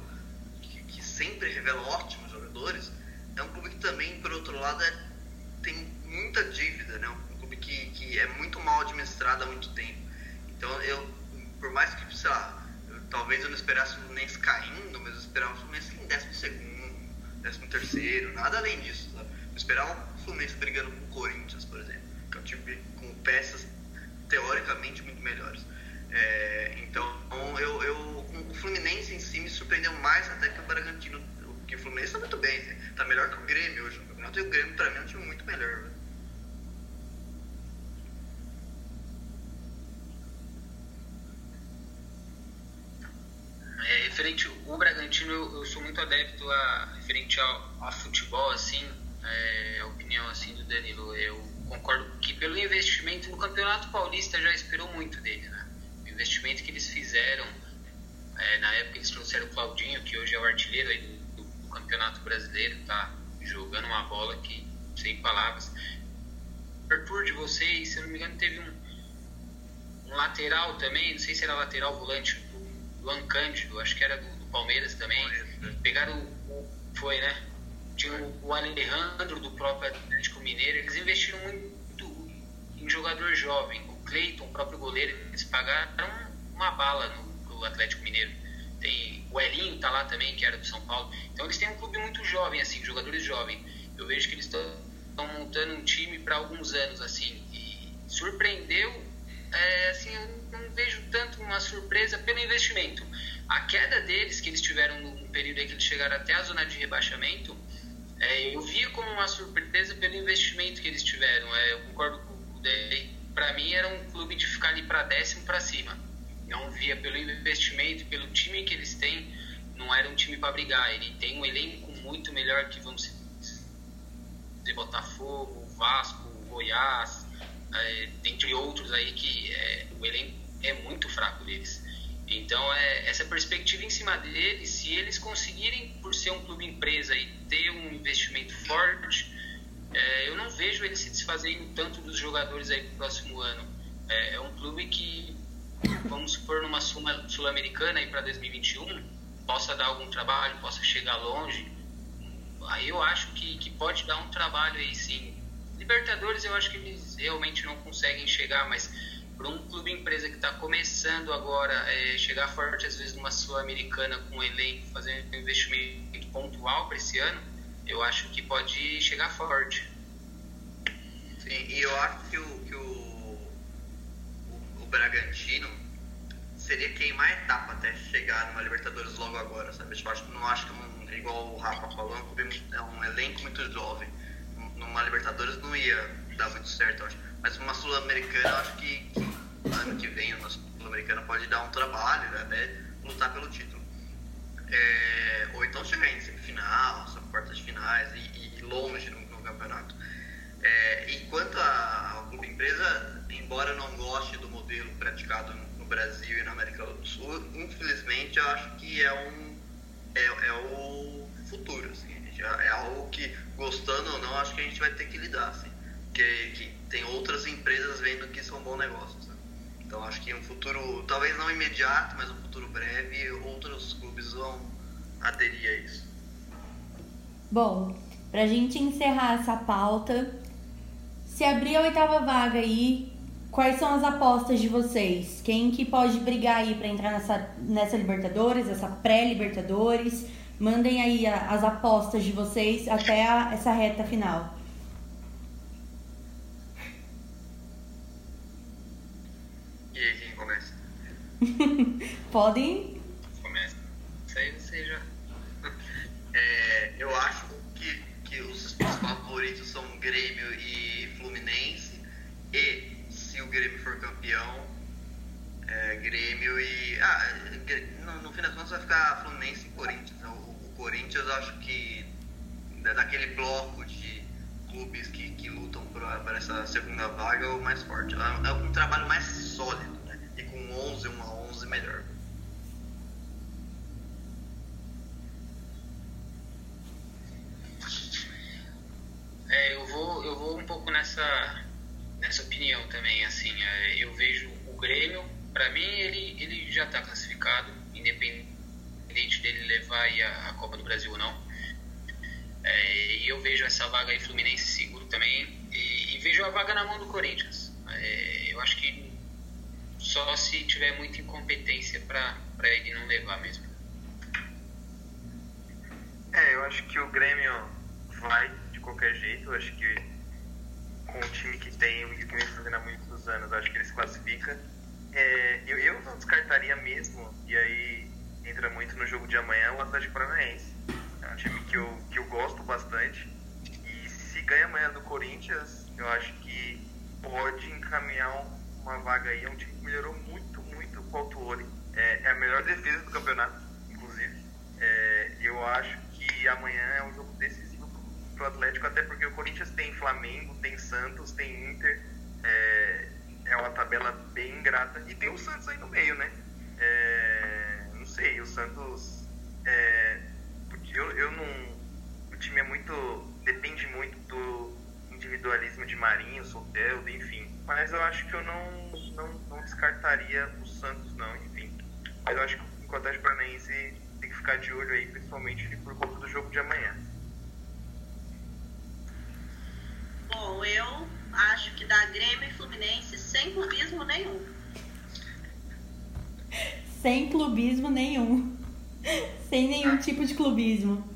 que, que sempre revela ótimos jogadores, é um clube que também, por outro lado, é, tem muita dívida, né? Que, que é muito mal administrado há muito tempo. Então, eu, por mais que, sei lá, eu, talvez eu não esperasse o Fluminense caindo, mas eu esperava o Fluminense em décimo segundo, décimo terceiro, nada além disso. Sabe? Eu esperava o Fluminense brigando com o Corinthians, por exemplo, que é um time com peças teoricamente muito melhores. É, então, eu, eu, o Fluminense em si me surpreendeu mais até que o Bragantino, que o Fluminense está muito bem, está melhor que o Grêmio hoje no campeonato, o Grêmio para mim é um time muito melhor. É, referente o Bragantino, eu, eu, sou muito adepto a referente ao, a futebol, assim, é, a opinião assim do Danilo. Eu concordo que pelo investimento no Campeonato Paulista já esperou muito dele, né? O investimento que eles fizeram é, na época eles trouxeram o Claudinho, que hoje é o artilheiro do, do, Campeonato Brasileiro, tá jogando uma bola que sem palavras. Arthur de vocês, se eu não me engano, teve um, um lateral também, não sei se era lateral volante Luan Cândido, acho que era do, do Palmeiras também. Pegaram o, Foi, né? Tinha o, o Alejandro do próprio Atlético Mineiro. Eles investiram muito em jogador jovem. O Cleiton, o próprio goleiro, eles pagaram uma bala no pro Atlético Mineiro. Tem o Elinho tá lá também, que era do São Paulo. Então eles têm um clube muito jovem, assim, jogadores jovens. Eu vejo que eles estão montando um time para alguns anos, assim. E surpreendeu é, assim, eu não vejo tanto uma surpresa pelo investimento. A queda deles, que eles tiveram no período em que eles chegaram até a zona de rebaixamento, é, eu via como uma surpresa pelo investimento que eles tiveram. É, eu concordo com o. Para mim, era um clube de ficar ali para décimo para cima. Não via pelo investimento, pelo time que eles têm, não era um time para brigar. Ele tem um elenco muito melhor que, vamos dizer, Botafogo, Vasco, Goiás, é, dentre outros aí que é, o elenco é muito fraco deles. Então, é, essa perspectiva em cima deles, se eles conseguirem, por ser um clube empresa e ter um investimento forte, é, eu não vejo eles se desfazendo tanto dos jogadores aí pro próximo ano. É, é um clube que, vamos supor, numa Sul-Americana aí para 2021, possa dar algum trabalho, possa chegar longe. Aí eu acho que, que pode dar um trabalho aí sim, Libertadores eu acho que eles realmente não conseguem chegar, mas para um clube empresa que está começando agora, é, chegar forte às vezes numa Sul-Americana com um elenco, fazendo um investimento pontual para esse ano, eu acho que pode chegar forte. Sim, e eu acho que o, que o, o, o Bragantino seria queimar etapa até chegar numa Libertadores logo agora, sabe? Eu acho, não acho que, um, igual o Rafa falou, é um elenco muito jovem numa Libertadores não ia dar muito certo, eu acho. Mas uma Sul-Americana, eu acho que, que ano que vem uma Sul-Americana pode dar um trabalho, né, até lutar pelo título. É, ou então chegar em semifinal, quartas de finais e, e longe no, no campeonato. É, e quanto ao clube empresa, embora não goste do modelo praticado no Brasil e na América do Sul, infelizmente eu acho que é um é, é o futuro. Assim é algo que, gostando ou não, acho que a gente vai ter que lidar, assim. Que, que tem outras empresas vendo que isso é um bom negócio. Sabe? Então acho que um futuro, talvez não imediato, mas um futuro breve, outros clubes vão aderir a isso. Bom, pra gente encerrar essa pauta, se abrir a oitava vaga aí, quais são as apostas de vocês? Quem que pode brigar aí para entrar nessa, nessa Libertadores, essa pré-Libertadores? Mandem aí a, as apostas de vocês até a, essa reta final. E aí, quem começa? (laughs) Podem. Começa. Isso aí você já. (laughs) É, eu acho que, que os, os Grêmio e Fluminense. E se o Grêmio for campeão, é, Grêmio e. Ah, no, no fim das contas vai ficar Fluminense e Corinthians. O, Corinthians eu acho que daquele bloco de clubes que, que lutam para essa segunda vaga é o mais forte. É, é um trabalho mais sólido, né? E com 11, 1 a 11 melhor. É, eu vou, eu vou um pouco nessa, nessa opinião também, assim, é, eu vejo o Grêmio, para mim ele, ele já está classificado, independente dele levar a, a, Copa do Brasil ou não. É, e eu vejo essa vaga aí Fluminense seguro também e, e vejo a vaga na mão do Corinthians. É, eu acho que só se tiver muita incompetência para ele não levar mesmo. É, eu acho que o Grêmio vai qualquer jeito. Eu acho que com o time que tem, o que vem fazendo há muitos anos, acho que ele se classifica. É, eu, eu não descartaria mesmo, e aí entra muito no jogo de amanhã, o Atlético Paranaense. É um time que eu, que eu gosto bastante. E se ganha amanhã do Corinthians, eu acho que pode encaminhar uma vaga aí. É um time que melhorou muito, muito com o Autuori. É, é a melhor defesa do campeonato, inclusive. É, eu acho que amanhã é um jogo decisivo pro Atlético, até porque o Corinthians tem Flamengo, tem Santos, tem Inter. É, é uma tabela bem ingrata. E tem o Santos aí no meio, né? É, não sei, o Santos. É, eu, eu não. O time é muito. depende muito do individualismo de Marinho, Soteldo, enfim. Mas eu acho que eu não, não, não descartaria o Santos, não, enfim. Mas eu acho que o Atlético Paranaense tem que ficar de olho aí, principalmente por conta do jogo de amanhã. Bom, eu acho que dá Grêmio e Fluminense sem clubismo nenhum. Sem clubismo nenhum. Sem nenhum tipo de clubismo.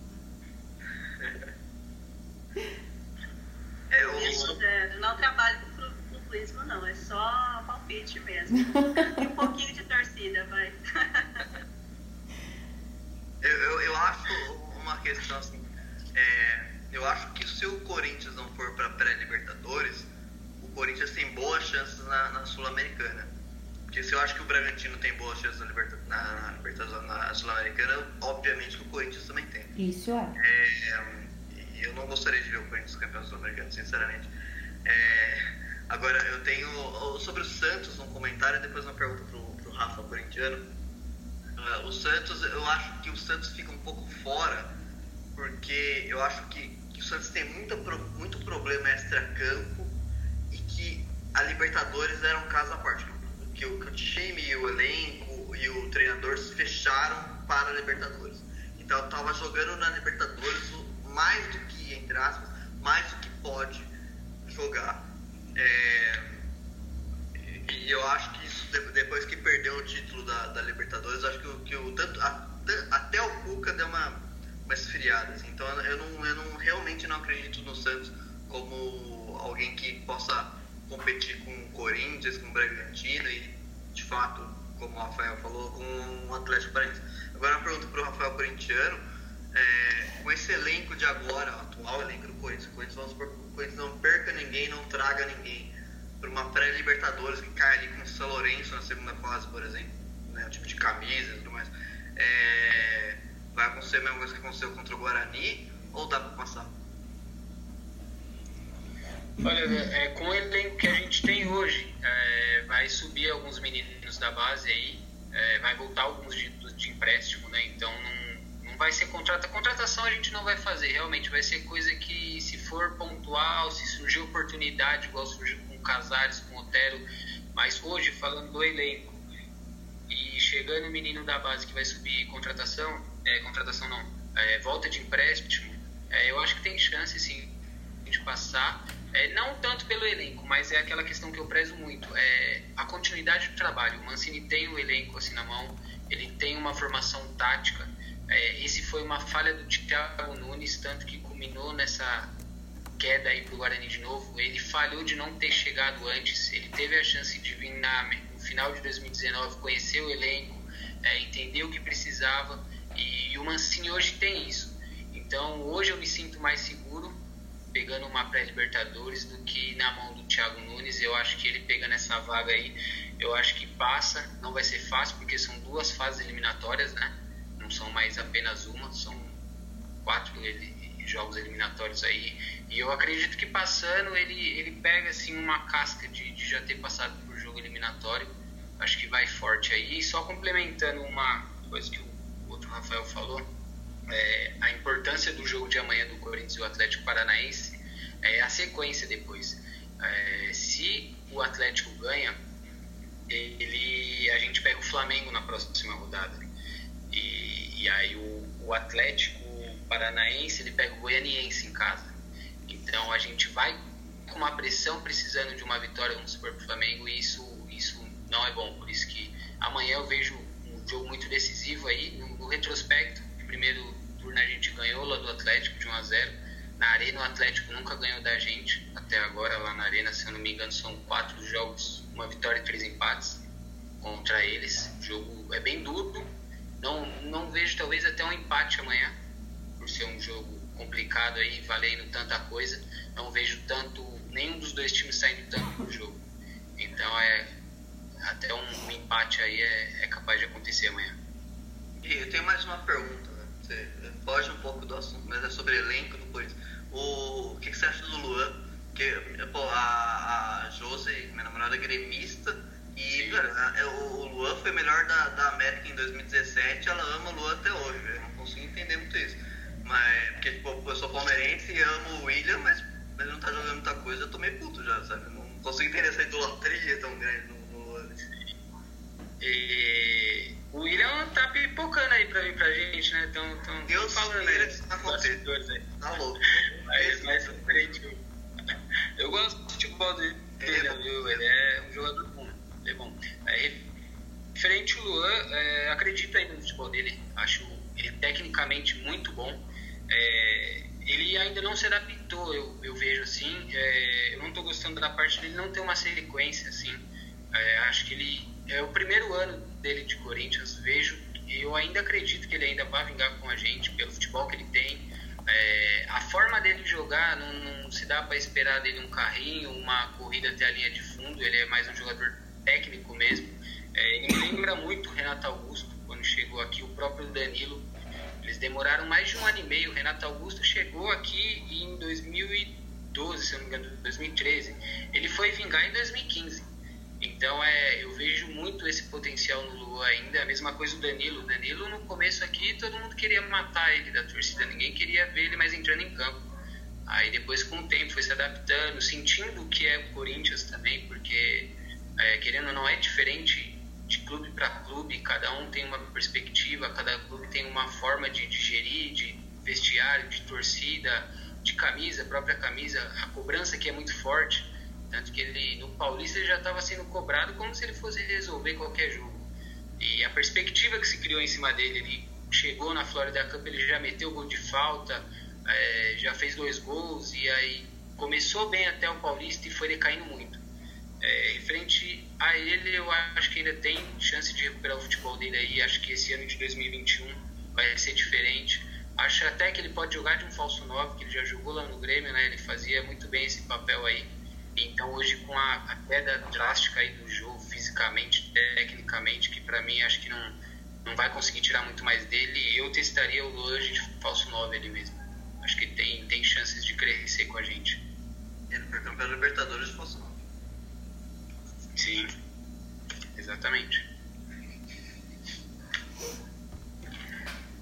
Isso, é, não trabalho com clubismo, não. É só palpite mesmo. (laughs) e um pouquinho de torcida, vai. (laughs) eu, eu, eu acho uma questão assim. É eu acho que se o Corinthians não for para pré-Libertadores, o Corinthians tem boas chances na, na Sul-Americana. Porque se eu acho que o Bragantino tem boas chances na, Liberta, na, na, na Sul-Americana, obviamente que o Corinthians também tem. Isso é. é eu não gostaria de ver o Corinthians campeão sul-americano, sinceramente. É, agora, eu tenho sobre o Santos um comentário depois uma pergunta pro, pro Rafa corintiano. Uh, o Santos, eu acho que o Santos fica um pouco fora, porque eu acho que que o Santos tem muita, muito problema extra-campo e que a Libertadores era um caso à parte. Que o, que o time, o elenco e o treinador se fecharam para a Libertadores. Então eu estava jogando na Libertadores mais do que, entre aspas, mais do que pode jogar. É, e eu acho que isso, depois que perdeu o título da, da Libertadores, acho que, que o, tanto, a, até o Cuca deu uma mais esfriadas. Assim. Então eu não, eu não realmente não acredito no Santos como alguém que possa competir com o Corinthians, com o Bragantino e de fato, como o Rafael falou, com o Atlético Paranaense. Agora uma pergunta para o Rafael Corintiano, é, com esse elenco de agora, o atual elenco do Corinthians, o Corinthians, supor, o Corinthians não perca ninguém, não traga ninguém para uma pré-Libertadores que cai ali com o São Lourenço na segunda fase, por exemplo, né, o tipo de camisa e tudo mais. É, vai acontecer a mesma coisa que aconteceu contra o Guarani ou dá para passar? Olha, é, com o elenco que a gente tem hoje, é, vai subir alguns meninos da base aí, é, vai voltar alguns de, de empréstimo, né? Então não vai ser contrata. Contratação a gente não vai fazer, realmente vai ser coisa que se for pontual, se surgir oportunidade, igual surgiu com Casares, com Otero, mas hoje, falando do elenco, e chegando o menino da base que vai subir contratação, é, contratação não, é, volta de empréstimo, é, eu acho que tem chance sim de passar, é, não tanto pelo elenco, mas é aquela questão que eu prezo muito, é a continuidade do trabalho. O Mancini tem o elenco assim na mão, ele tem uma formação tática. É, esse foi uma falha do Thiago Nunes, tanto que culminou nessa queda aí pro Guarani de novo. Ele falhou de não ter chegado antes. Ele teve a chance de vir na, no final de 2019, conhecer o elenco, é, entender o que precisava e, e o Mancini hoje tem isso. Então hoje eu me sinto mais seguro pegando uma pré-Libertadores do que na mão do Thiago Nunes. Eu acho que ele pegando essa vaga aí, eu acho que passa. Não vai ser fácil porque são duas fases eliminatórias, né? Não são mais apenas uma, são quatro jogos eliminatórios aí. E eu acredito que passando ele, ele pega assim uma casca de, de já ter passado por jogo eliminatório. Acho que vai forte aí. E só complementando uma coisa que o outro Rafael falou, é, a importância do jogo de amanhã do Corinthians e o Atlético Paranaense é a sequência depois. É, se o Atlético ganha, ele, a gente pega o Flamengo na próxima rodada. E, e aí o, o Atlético Paranaense ele pega o Goianiense em casa. Então a gente vai com uma pressão precisando de uma vitória, vamos supor, para Flamengo, e isso, isso não é bom. Por isso que amanhã eu vejo um jogo muito decisivo aí. No, no retrospecto, primeiro turno a gente ganhou lá do Atlético de 1 a 0 Na Arena, o Atlético nunca ganhou da gente até agora. Lá na Arena, se eu não me engano, são quatro jogos, uma vitória e três empates contra eles. O jogo é bem duro. Não, não vejo talvez até um empate amanhã, por ser um jogo complicado aí, valendo tanta coisa. Não vejo tanto, nenhum dos dois times saindo tanto pro jogo. Então é até um, um empate aí é, é, capaz de acontecer amanhã. E eu tenho mais uma pergunta, né? Você foge um pouco do assunto, mas é sobre elenco do Corinthians. O, o que, que, você acha do Luan? Que pô, a, a Josi, minha namorada, é gremista. E cara, o Luan foi melhor da, da América em 2017, ela ama o Luan até hoje. Eu não consigo entender muito isso. Mas, porque, tipo, eu sou palmeirense e amo o William, mas ele não tá jogando muita coisa, eu tô meio puto já, sabe? Não consigo entender essa idolatria tão grande no, no E o William tá pipocando aí pra vir pra gente, né? Tão, tão, Deus falando aí. Tá. Tá louco. Mas, mas frente, eu gosto do futebol dele, ele, é viu? Ele é um jogador É, frente o Luan, é, acredito ainda no futebol dele. Acho ele tecnicamente muito bom é, ele ainda não se adaptou, eu, eu vejo assim. É, eu não estou gostando da parte dele não ter uma sequência, assim. É, acho que ele é o primeiro ano dele de Corinthians. Vejo, eu ainda acredito que ele ainda vai vingar com a gente pelo futebol que ele tem. É, a forma dele de jogar não, não se dá para esperar dele um carrinho, uma corrida até a linha de fundo. Ele é mais um jogador técnico mesmo. É, ele me lembra muito Renato Augusto quando chegou aqui, o próprio Danilo eles demoraram mais de um ano e meio. O Renato Augusto chegou aqui em 2012, se não me engano, 2013. Ele foi vingar em 2015. Então é, eu vejo muito esse potencial no Lua ainda. A mesma coisa o Danilo. O Danilo no começo aqui todo mundo queria matar ele da torcida, ninguém queria ver ele mais entrando em campo. Aí depois com o tempo foi se adaptando, sentindo o que é o Corinthians também, porque é, querendo ou não é diferente de clube para clube, cada um tem uma perspectiva, cada clube tem uma forma de, de gerir, de vestiário, de torcida, de camisa, própria camisa, a cobrança que é muito forte, tanto que ele no Paulista ele já estava sendo cobrado como se ele fosse resolver qualquer jogo. E a perspectiva que se criou em cima dele, ele chegou na Florida Cup, ele já meteu gol de falta, é, já fez dois gols e aí começou bem até o Paulista e foi decaindo muito. É, em frente a ele, eu acho que ainda tem chance de recuperar o futebol dele aí. Acho que esse ano de 2021 vai ser diferente. Acho até que ele pode jogar de um falso 9, que ele já jogou lá no Grêmio, né? Ele fazia muito bem esse papel aí. Então hoje com a, a queda drástica aí do jogo, fisicamente, tecnicamente, que para mim acho que não, não vai conseguir tirar muito mais dele, eu testaria o hoje de falso 9 ali mesmo. Acho que tem, tem chances de crescer com a gente. Ele foi campeão Libertadores falso 9. Sim, exatamente.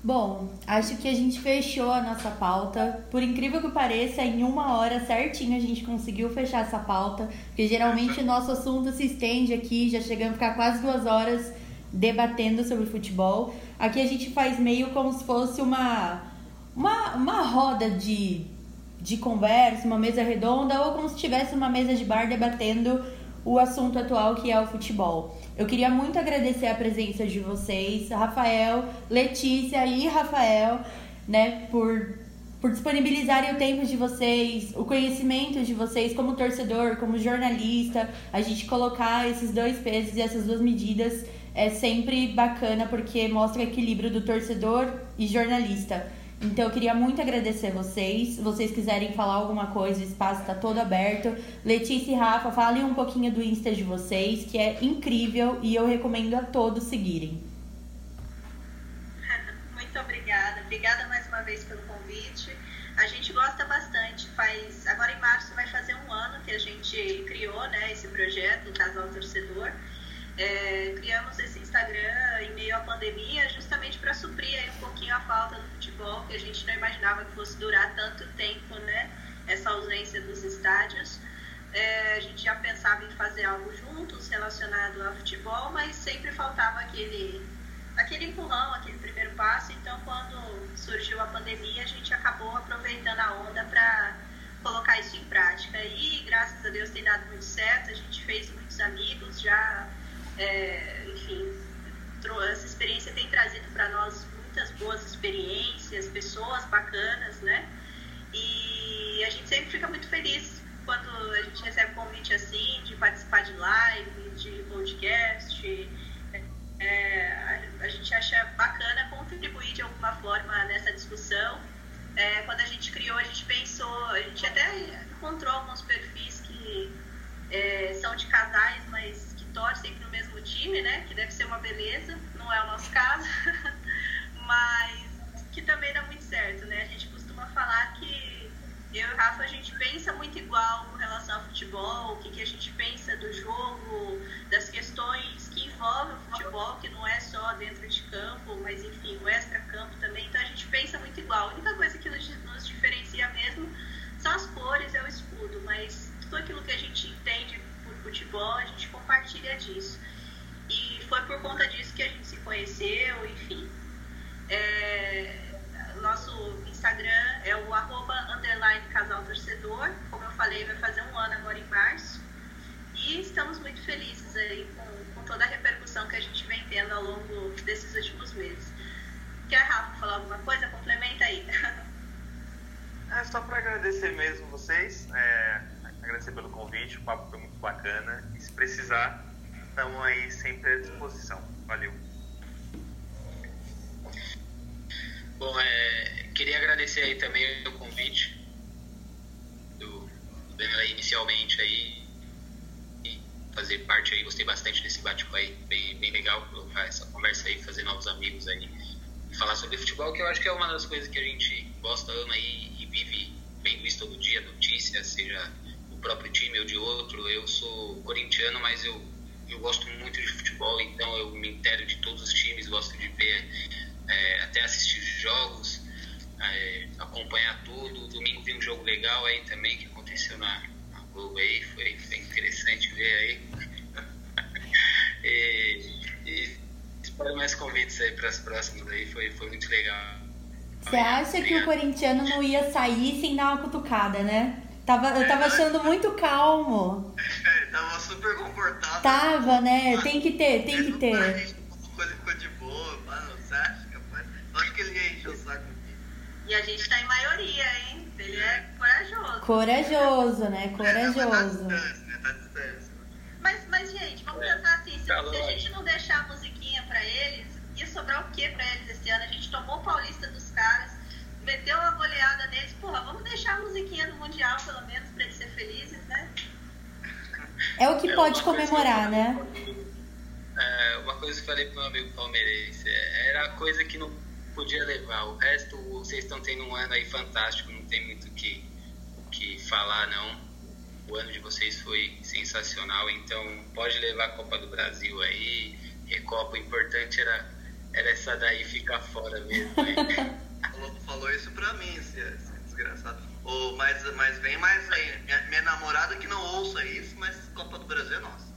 Bom, acho que a gente fechou a nossa pauta. Por incrível que pareça, em uma hora certinho a gente conseguiu fechar essa pauta. Porque geralmente o nosso assunto se estende aqui, já chegamos a ficar quase duas horas debatendo sobre futebol. Aqui a gente faz meio como se fosse uma, uma, uma roda de, de conversa, uma mesa redonda, ou como se tivesse uma mesa de bar debatendo o assunto atual que é o futebol. Eu queria muito agradecer a presença de vocês, Rafael, Letícia e Rafael, né, por, por disponibilizarem o tempo de vocês, o conhecimento de vocês como torcedor, como jornalista, a gente colocar esses dois pesos e essas duas medidas é sempre bacana porque mostra o equilíbrio do torcedor e jornalista. Então eu queria muito agradecer vocês. Se vocês quiserem falar alguma coisa, o espaço está todo aberto. Letícia e Rafa, falem um pouquinho do Insta de vocês, que é incrível e eu recomendo a todos seguirem. (laughs) Muito obrigada. Obrigada mais uma vez pelo convite. A gente gosta bastante. Faz agora em março vai fazer um ano que a gente criou, né, esse projeto, o Casal Torcedor. É, criamos esse Instagram em meio à pandemia justamente para suprir aí um pouquinho a falta do futebol, que a gente não imaginava que fosse durar tanto tempo, né? Essa ausência dos estádios. É, a gente já pensava em fazer algo juntos relacionado ao futebol, mas sempre faltava aquele, aquele empurrão, aquele primeiro passo. Então, quando surgiu a pandemia, a gente acabou aproveitando a onda para colocar isso em prática. E, graças a Deus, tem dado muito certo. A gente fez muitos amigos, já é, enfim, essa experiência tem trazido para nós muitas boas experiências, pessoas bacanas, né? E a gente sempre fica muito feliz quando a gente recebe convite assim, de participar de live, de podcast. É, a, a, gente acha bacana contribuir de alguma forma nessa discussão. É, quando a gente criou, a gente pensou, a gente até encontrou alguns perfis que é, são de casais, mas torcem para o mesmo time, né? Que deve ser uma beleza, não é o nosso caso, (laughs) mas que também dá muito certo, né? A gente costuma falar que eu e o Rafa a gente pensa muito igual com relação ao futebol, o que, que a gente pensa do jogo, das questões que envolvem o futebol, que não é só dentro de campo, mas enfim, o extra-campo também. Então a gente pensa muito igual. A única coisa que nos diferencia mesmo são as cores, é o escudo, mas tudo aquilo que a gente entende futebol, a gente compartilha disso. E foi por conta disso que a gente se conheceu, enfim. É, nosso Instagram é o arroba underline casal torcedor. Como eu falei, vai fazer um ano agora em março. E estamos muito felizes aí com, com toda a repercussão que a gente vem tendo ao longo desses últimos meses. Quer, Rafa, falar alguma coisa? Complementa aí. (laughs) É só para agradecer mesmo vocês. É agradecer pelo convite, o papo foi muito bacana. E se precisar, estamos aí sempre à disposição. Valeu. Bom, é, queria agradecer aí também o convite do, do inicialmente aí e fazer parte aí, gostei bastante desse bate-papo aí, bem, bem legal essa conversa aí, fazer novos amigos aí e falar sobre futebol, que eu acho que é uma das coisas que a gente gosta, ama aí e vive vendo isso todo dia, notícias, seja próprio time ou de outro. Eu sou corintiano, mas eu, eu gosto muito de futebol, então eu me entero de todos os times, gosto de ver, é, até assistir jogos, é, acompanhar tudo. Domingo vi um jogo legal aí também que aconteceu na, na Globo aí, foi, foi interessante ver aí. (laughs) e, e espero mais convites aí para as próximas aí, foi, foi muito legal. Você acha que o corintiano não ia sair sem dar uma cutucada, né? Tava, eu tava achando muito calmo. É, tava super confortável. Tava, né? Tem que ter, tem que ter. Gente ficou de boa, mano, você acha, capaz? Acho que ele ia encher o saco E a gente tá em maioria, hein? Ele é corajoso. Corajoso, né? Corajoso. É, tá distância, né? Tá. Mas, mas, gente, vamos é. pensar assim, se, tá se a gente não deixar a musiquinha pra eles, ia sobrar o que pra eles esse ano? A gente tomou o Paulista dos caras meteu uma goleada neles, porra, vamos deixar a musiquinha do Mundial, pelo menos, pra eles serem felizes, né? É o que é, pode comemorar, né? É, uma coisa que eu falei pro meu amigo palmeirense, é, era a coisa que não podia levar. O resto, vocês estão tendo um ano aí fantástico, não tem muito o que, que falar, não. O ano de vocês foi sensacional, então pode levar a Copa do Brasil aí, Recopa, o importante era, era essa daí ficar fora mesmo. (laughs) falou, falou isso pra mim, esse, esse desgraçado. Oh, mas, mas vem mais aí. Minha, minha namorada que não ouça isso, mas Copa do Brasil é nossa.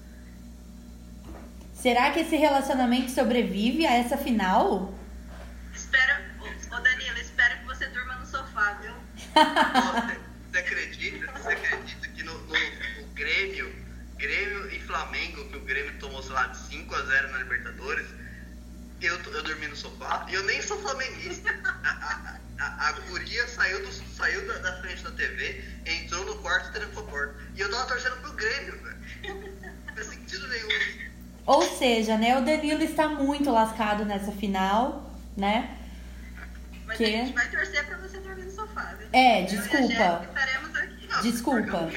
Será que esse relacionamento sobrevive a essa final? Espera, ô Danilo, espero que você durma no sofá, viu? você, você, acredita? Você acredita que no, no, no, Grêmio, Grêmio e Flamengo, que o Grêmio tomou, sei lá, de 5 a 0 na Libertadores, eu, eu dormi no sofá e eu nem sou flamenguista. A, a, a, guria saiu, do, saiu da, da, frente da TV, entrou no quarto e trancou a porta. E eu tava torcendo pro Grêmio, velho. Não faz sentido nenhum. Ou seja, né, o Danilo está muito lascado nessa final, né? porque. A gente vai torcer pra você dormir no sofá, viu? É, desculpa. Jéssica estaremos aqui. Não, Desculpa.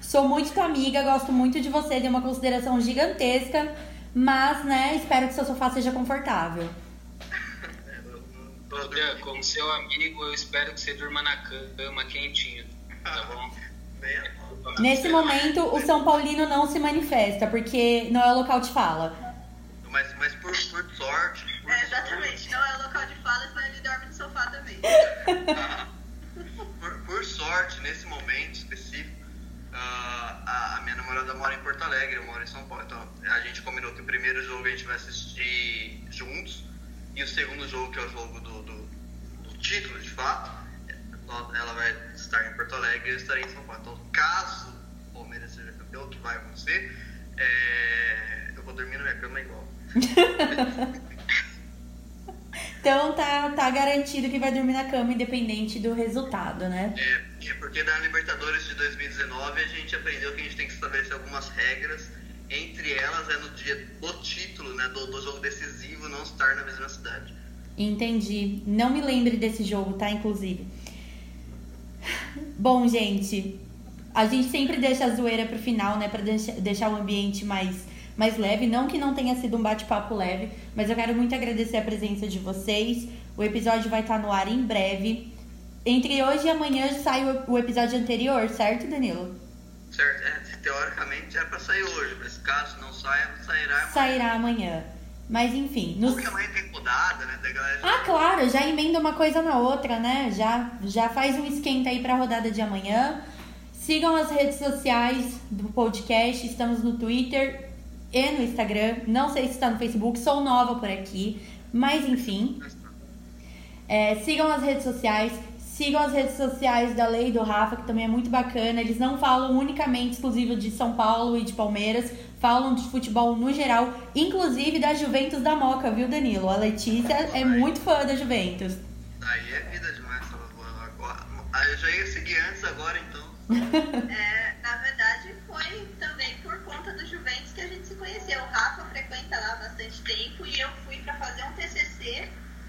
Sou muito tua amiga, gosto muito de você, tenho uma consideração gigantesca, mas, né, espero que seu sofá seja confortável. É, Dan, como seu amigo, eu espero que você durma na cama quentinho, tá bom? Bem a pau. Nesse momento, o São Paulino não se manifesta, porque não é o local de fala. Mas, mas por, por sorte. Por É, exatamente, não é o local de fala, senão ele dorme no sofá também. (laughs) Por, por sorte, nesse momento ah, a, a minha namorada mora em Porto Alegre, eu moro em São Paulo. Então a gente combinou que o primeiro jogo a gente vai assistir juntos e o segundo jogo, que é o jogo do, do, do título de fato, ela vai estar em Porto Alegre e eu estarei em São Paulo. Então, caso o Palmeiras seja campeão, o que vai acontecer, é, eu vou dormir na minha cama igual. (laughs) Então tá, tá garantido que vai dormir na cama, independente do resultado, né? É, é porque da Libertadores de 2019 a gente aprendeu que a gente tem que estabelecer algumas regras. Entre elas é no dia do título, né, do, do jogo decisivo, não estar na mesma cidade. Entendi. Não me lembre desse jogo, tá? Inclusive. Bom, gente, a gente sempre deixa a zoeira pro final, né? Pra deixa- deixar o ambiente mais, mais leve. Não que não tenha sido um bate-papo leve, mas eu quero muito agradecer a presença de vocês. O episódio vai estar no ar em breve. Entre hoje e amanhã sai o, episódio anterior, certo, Danilo? Certo? É, teoricamente é pra sair hoje, mas caso não saia, sairá amanhã. Sairá amanhã. Mas enfim, nos... Porque amanhã tem rodada, né? Da galera Ah, claro, já emenda uma coisa na outra, né? Já, já faz um esquenta aí pra rodada de amanhã. Sigam as redes sociais do podcast, estamos no Twitter e no Instagram. Não sei se está no Facebook, sou nova por aqui, mas enfim. É, sigam as redes sociais, sigam as redes sociais da Lei do Rafa, que também é muito bacana. Eles não falam unicamente exclusivo de São Paulo e de Palmeiras, falam de futebol no geral, inclusive da Juventus da Moca, viu, Danilo? A Letícia é muito fã da Juventus. Aí é vida demais. Agora, eu já ia seguir antes agora, então. (laughs) É,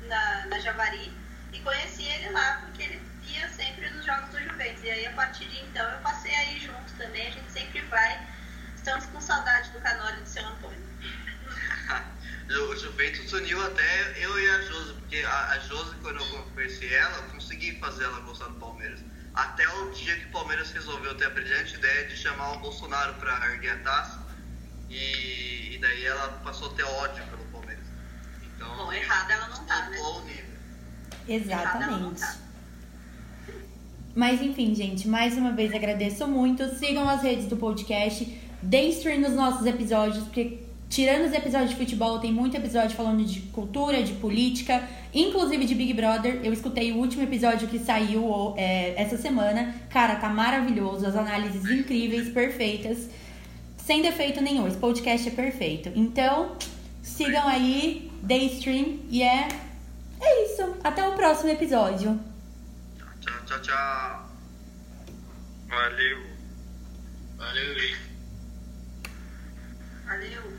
na, na Javari e conheci ele lá porque ele ia sempre nos jogos do Juventus. E aí, a partir de então, eu passei aí junto também. A gente sempre vai. Estamos com saudade do Canório de Seu Antônio. (laughs) O Juventus uniu até eu e a Josi, porque a, a Josi, quando eu conheci ela, eu consegui fazer ela gostar do Palmeiras. Até o dia que o Palmeiras resolveu ter a brilhante ideia de chamar o Bolsonaro para erguer a taça, e, e daí ela passou a ter ódio pelo. Então, Bom, errada ela não tá, né? nível. Exatamente. tá. Mas enfim, gente, mais uma vez agradeço muito. Sigam as redes do podcast, deem stream nos nossos episódios, porque tirando os episódios de futebol, tem muito episódio falando de cultura, de política, inclusive de Big Brother. Eu escutei o último episódio que saiu é, essa semana. Cara, tá maravilhoso, as análises incríveis, perfeitas, sem defeito nenhum. Esse podcast é perfeito. Então, sigam aí, deem stream e é. É isso. Até o próximo episódio. Tchau, tchau, tchau. Valeu. Valeu? Valeu.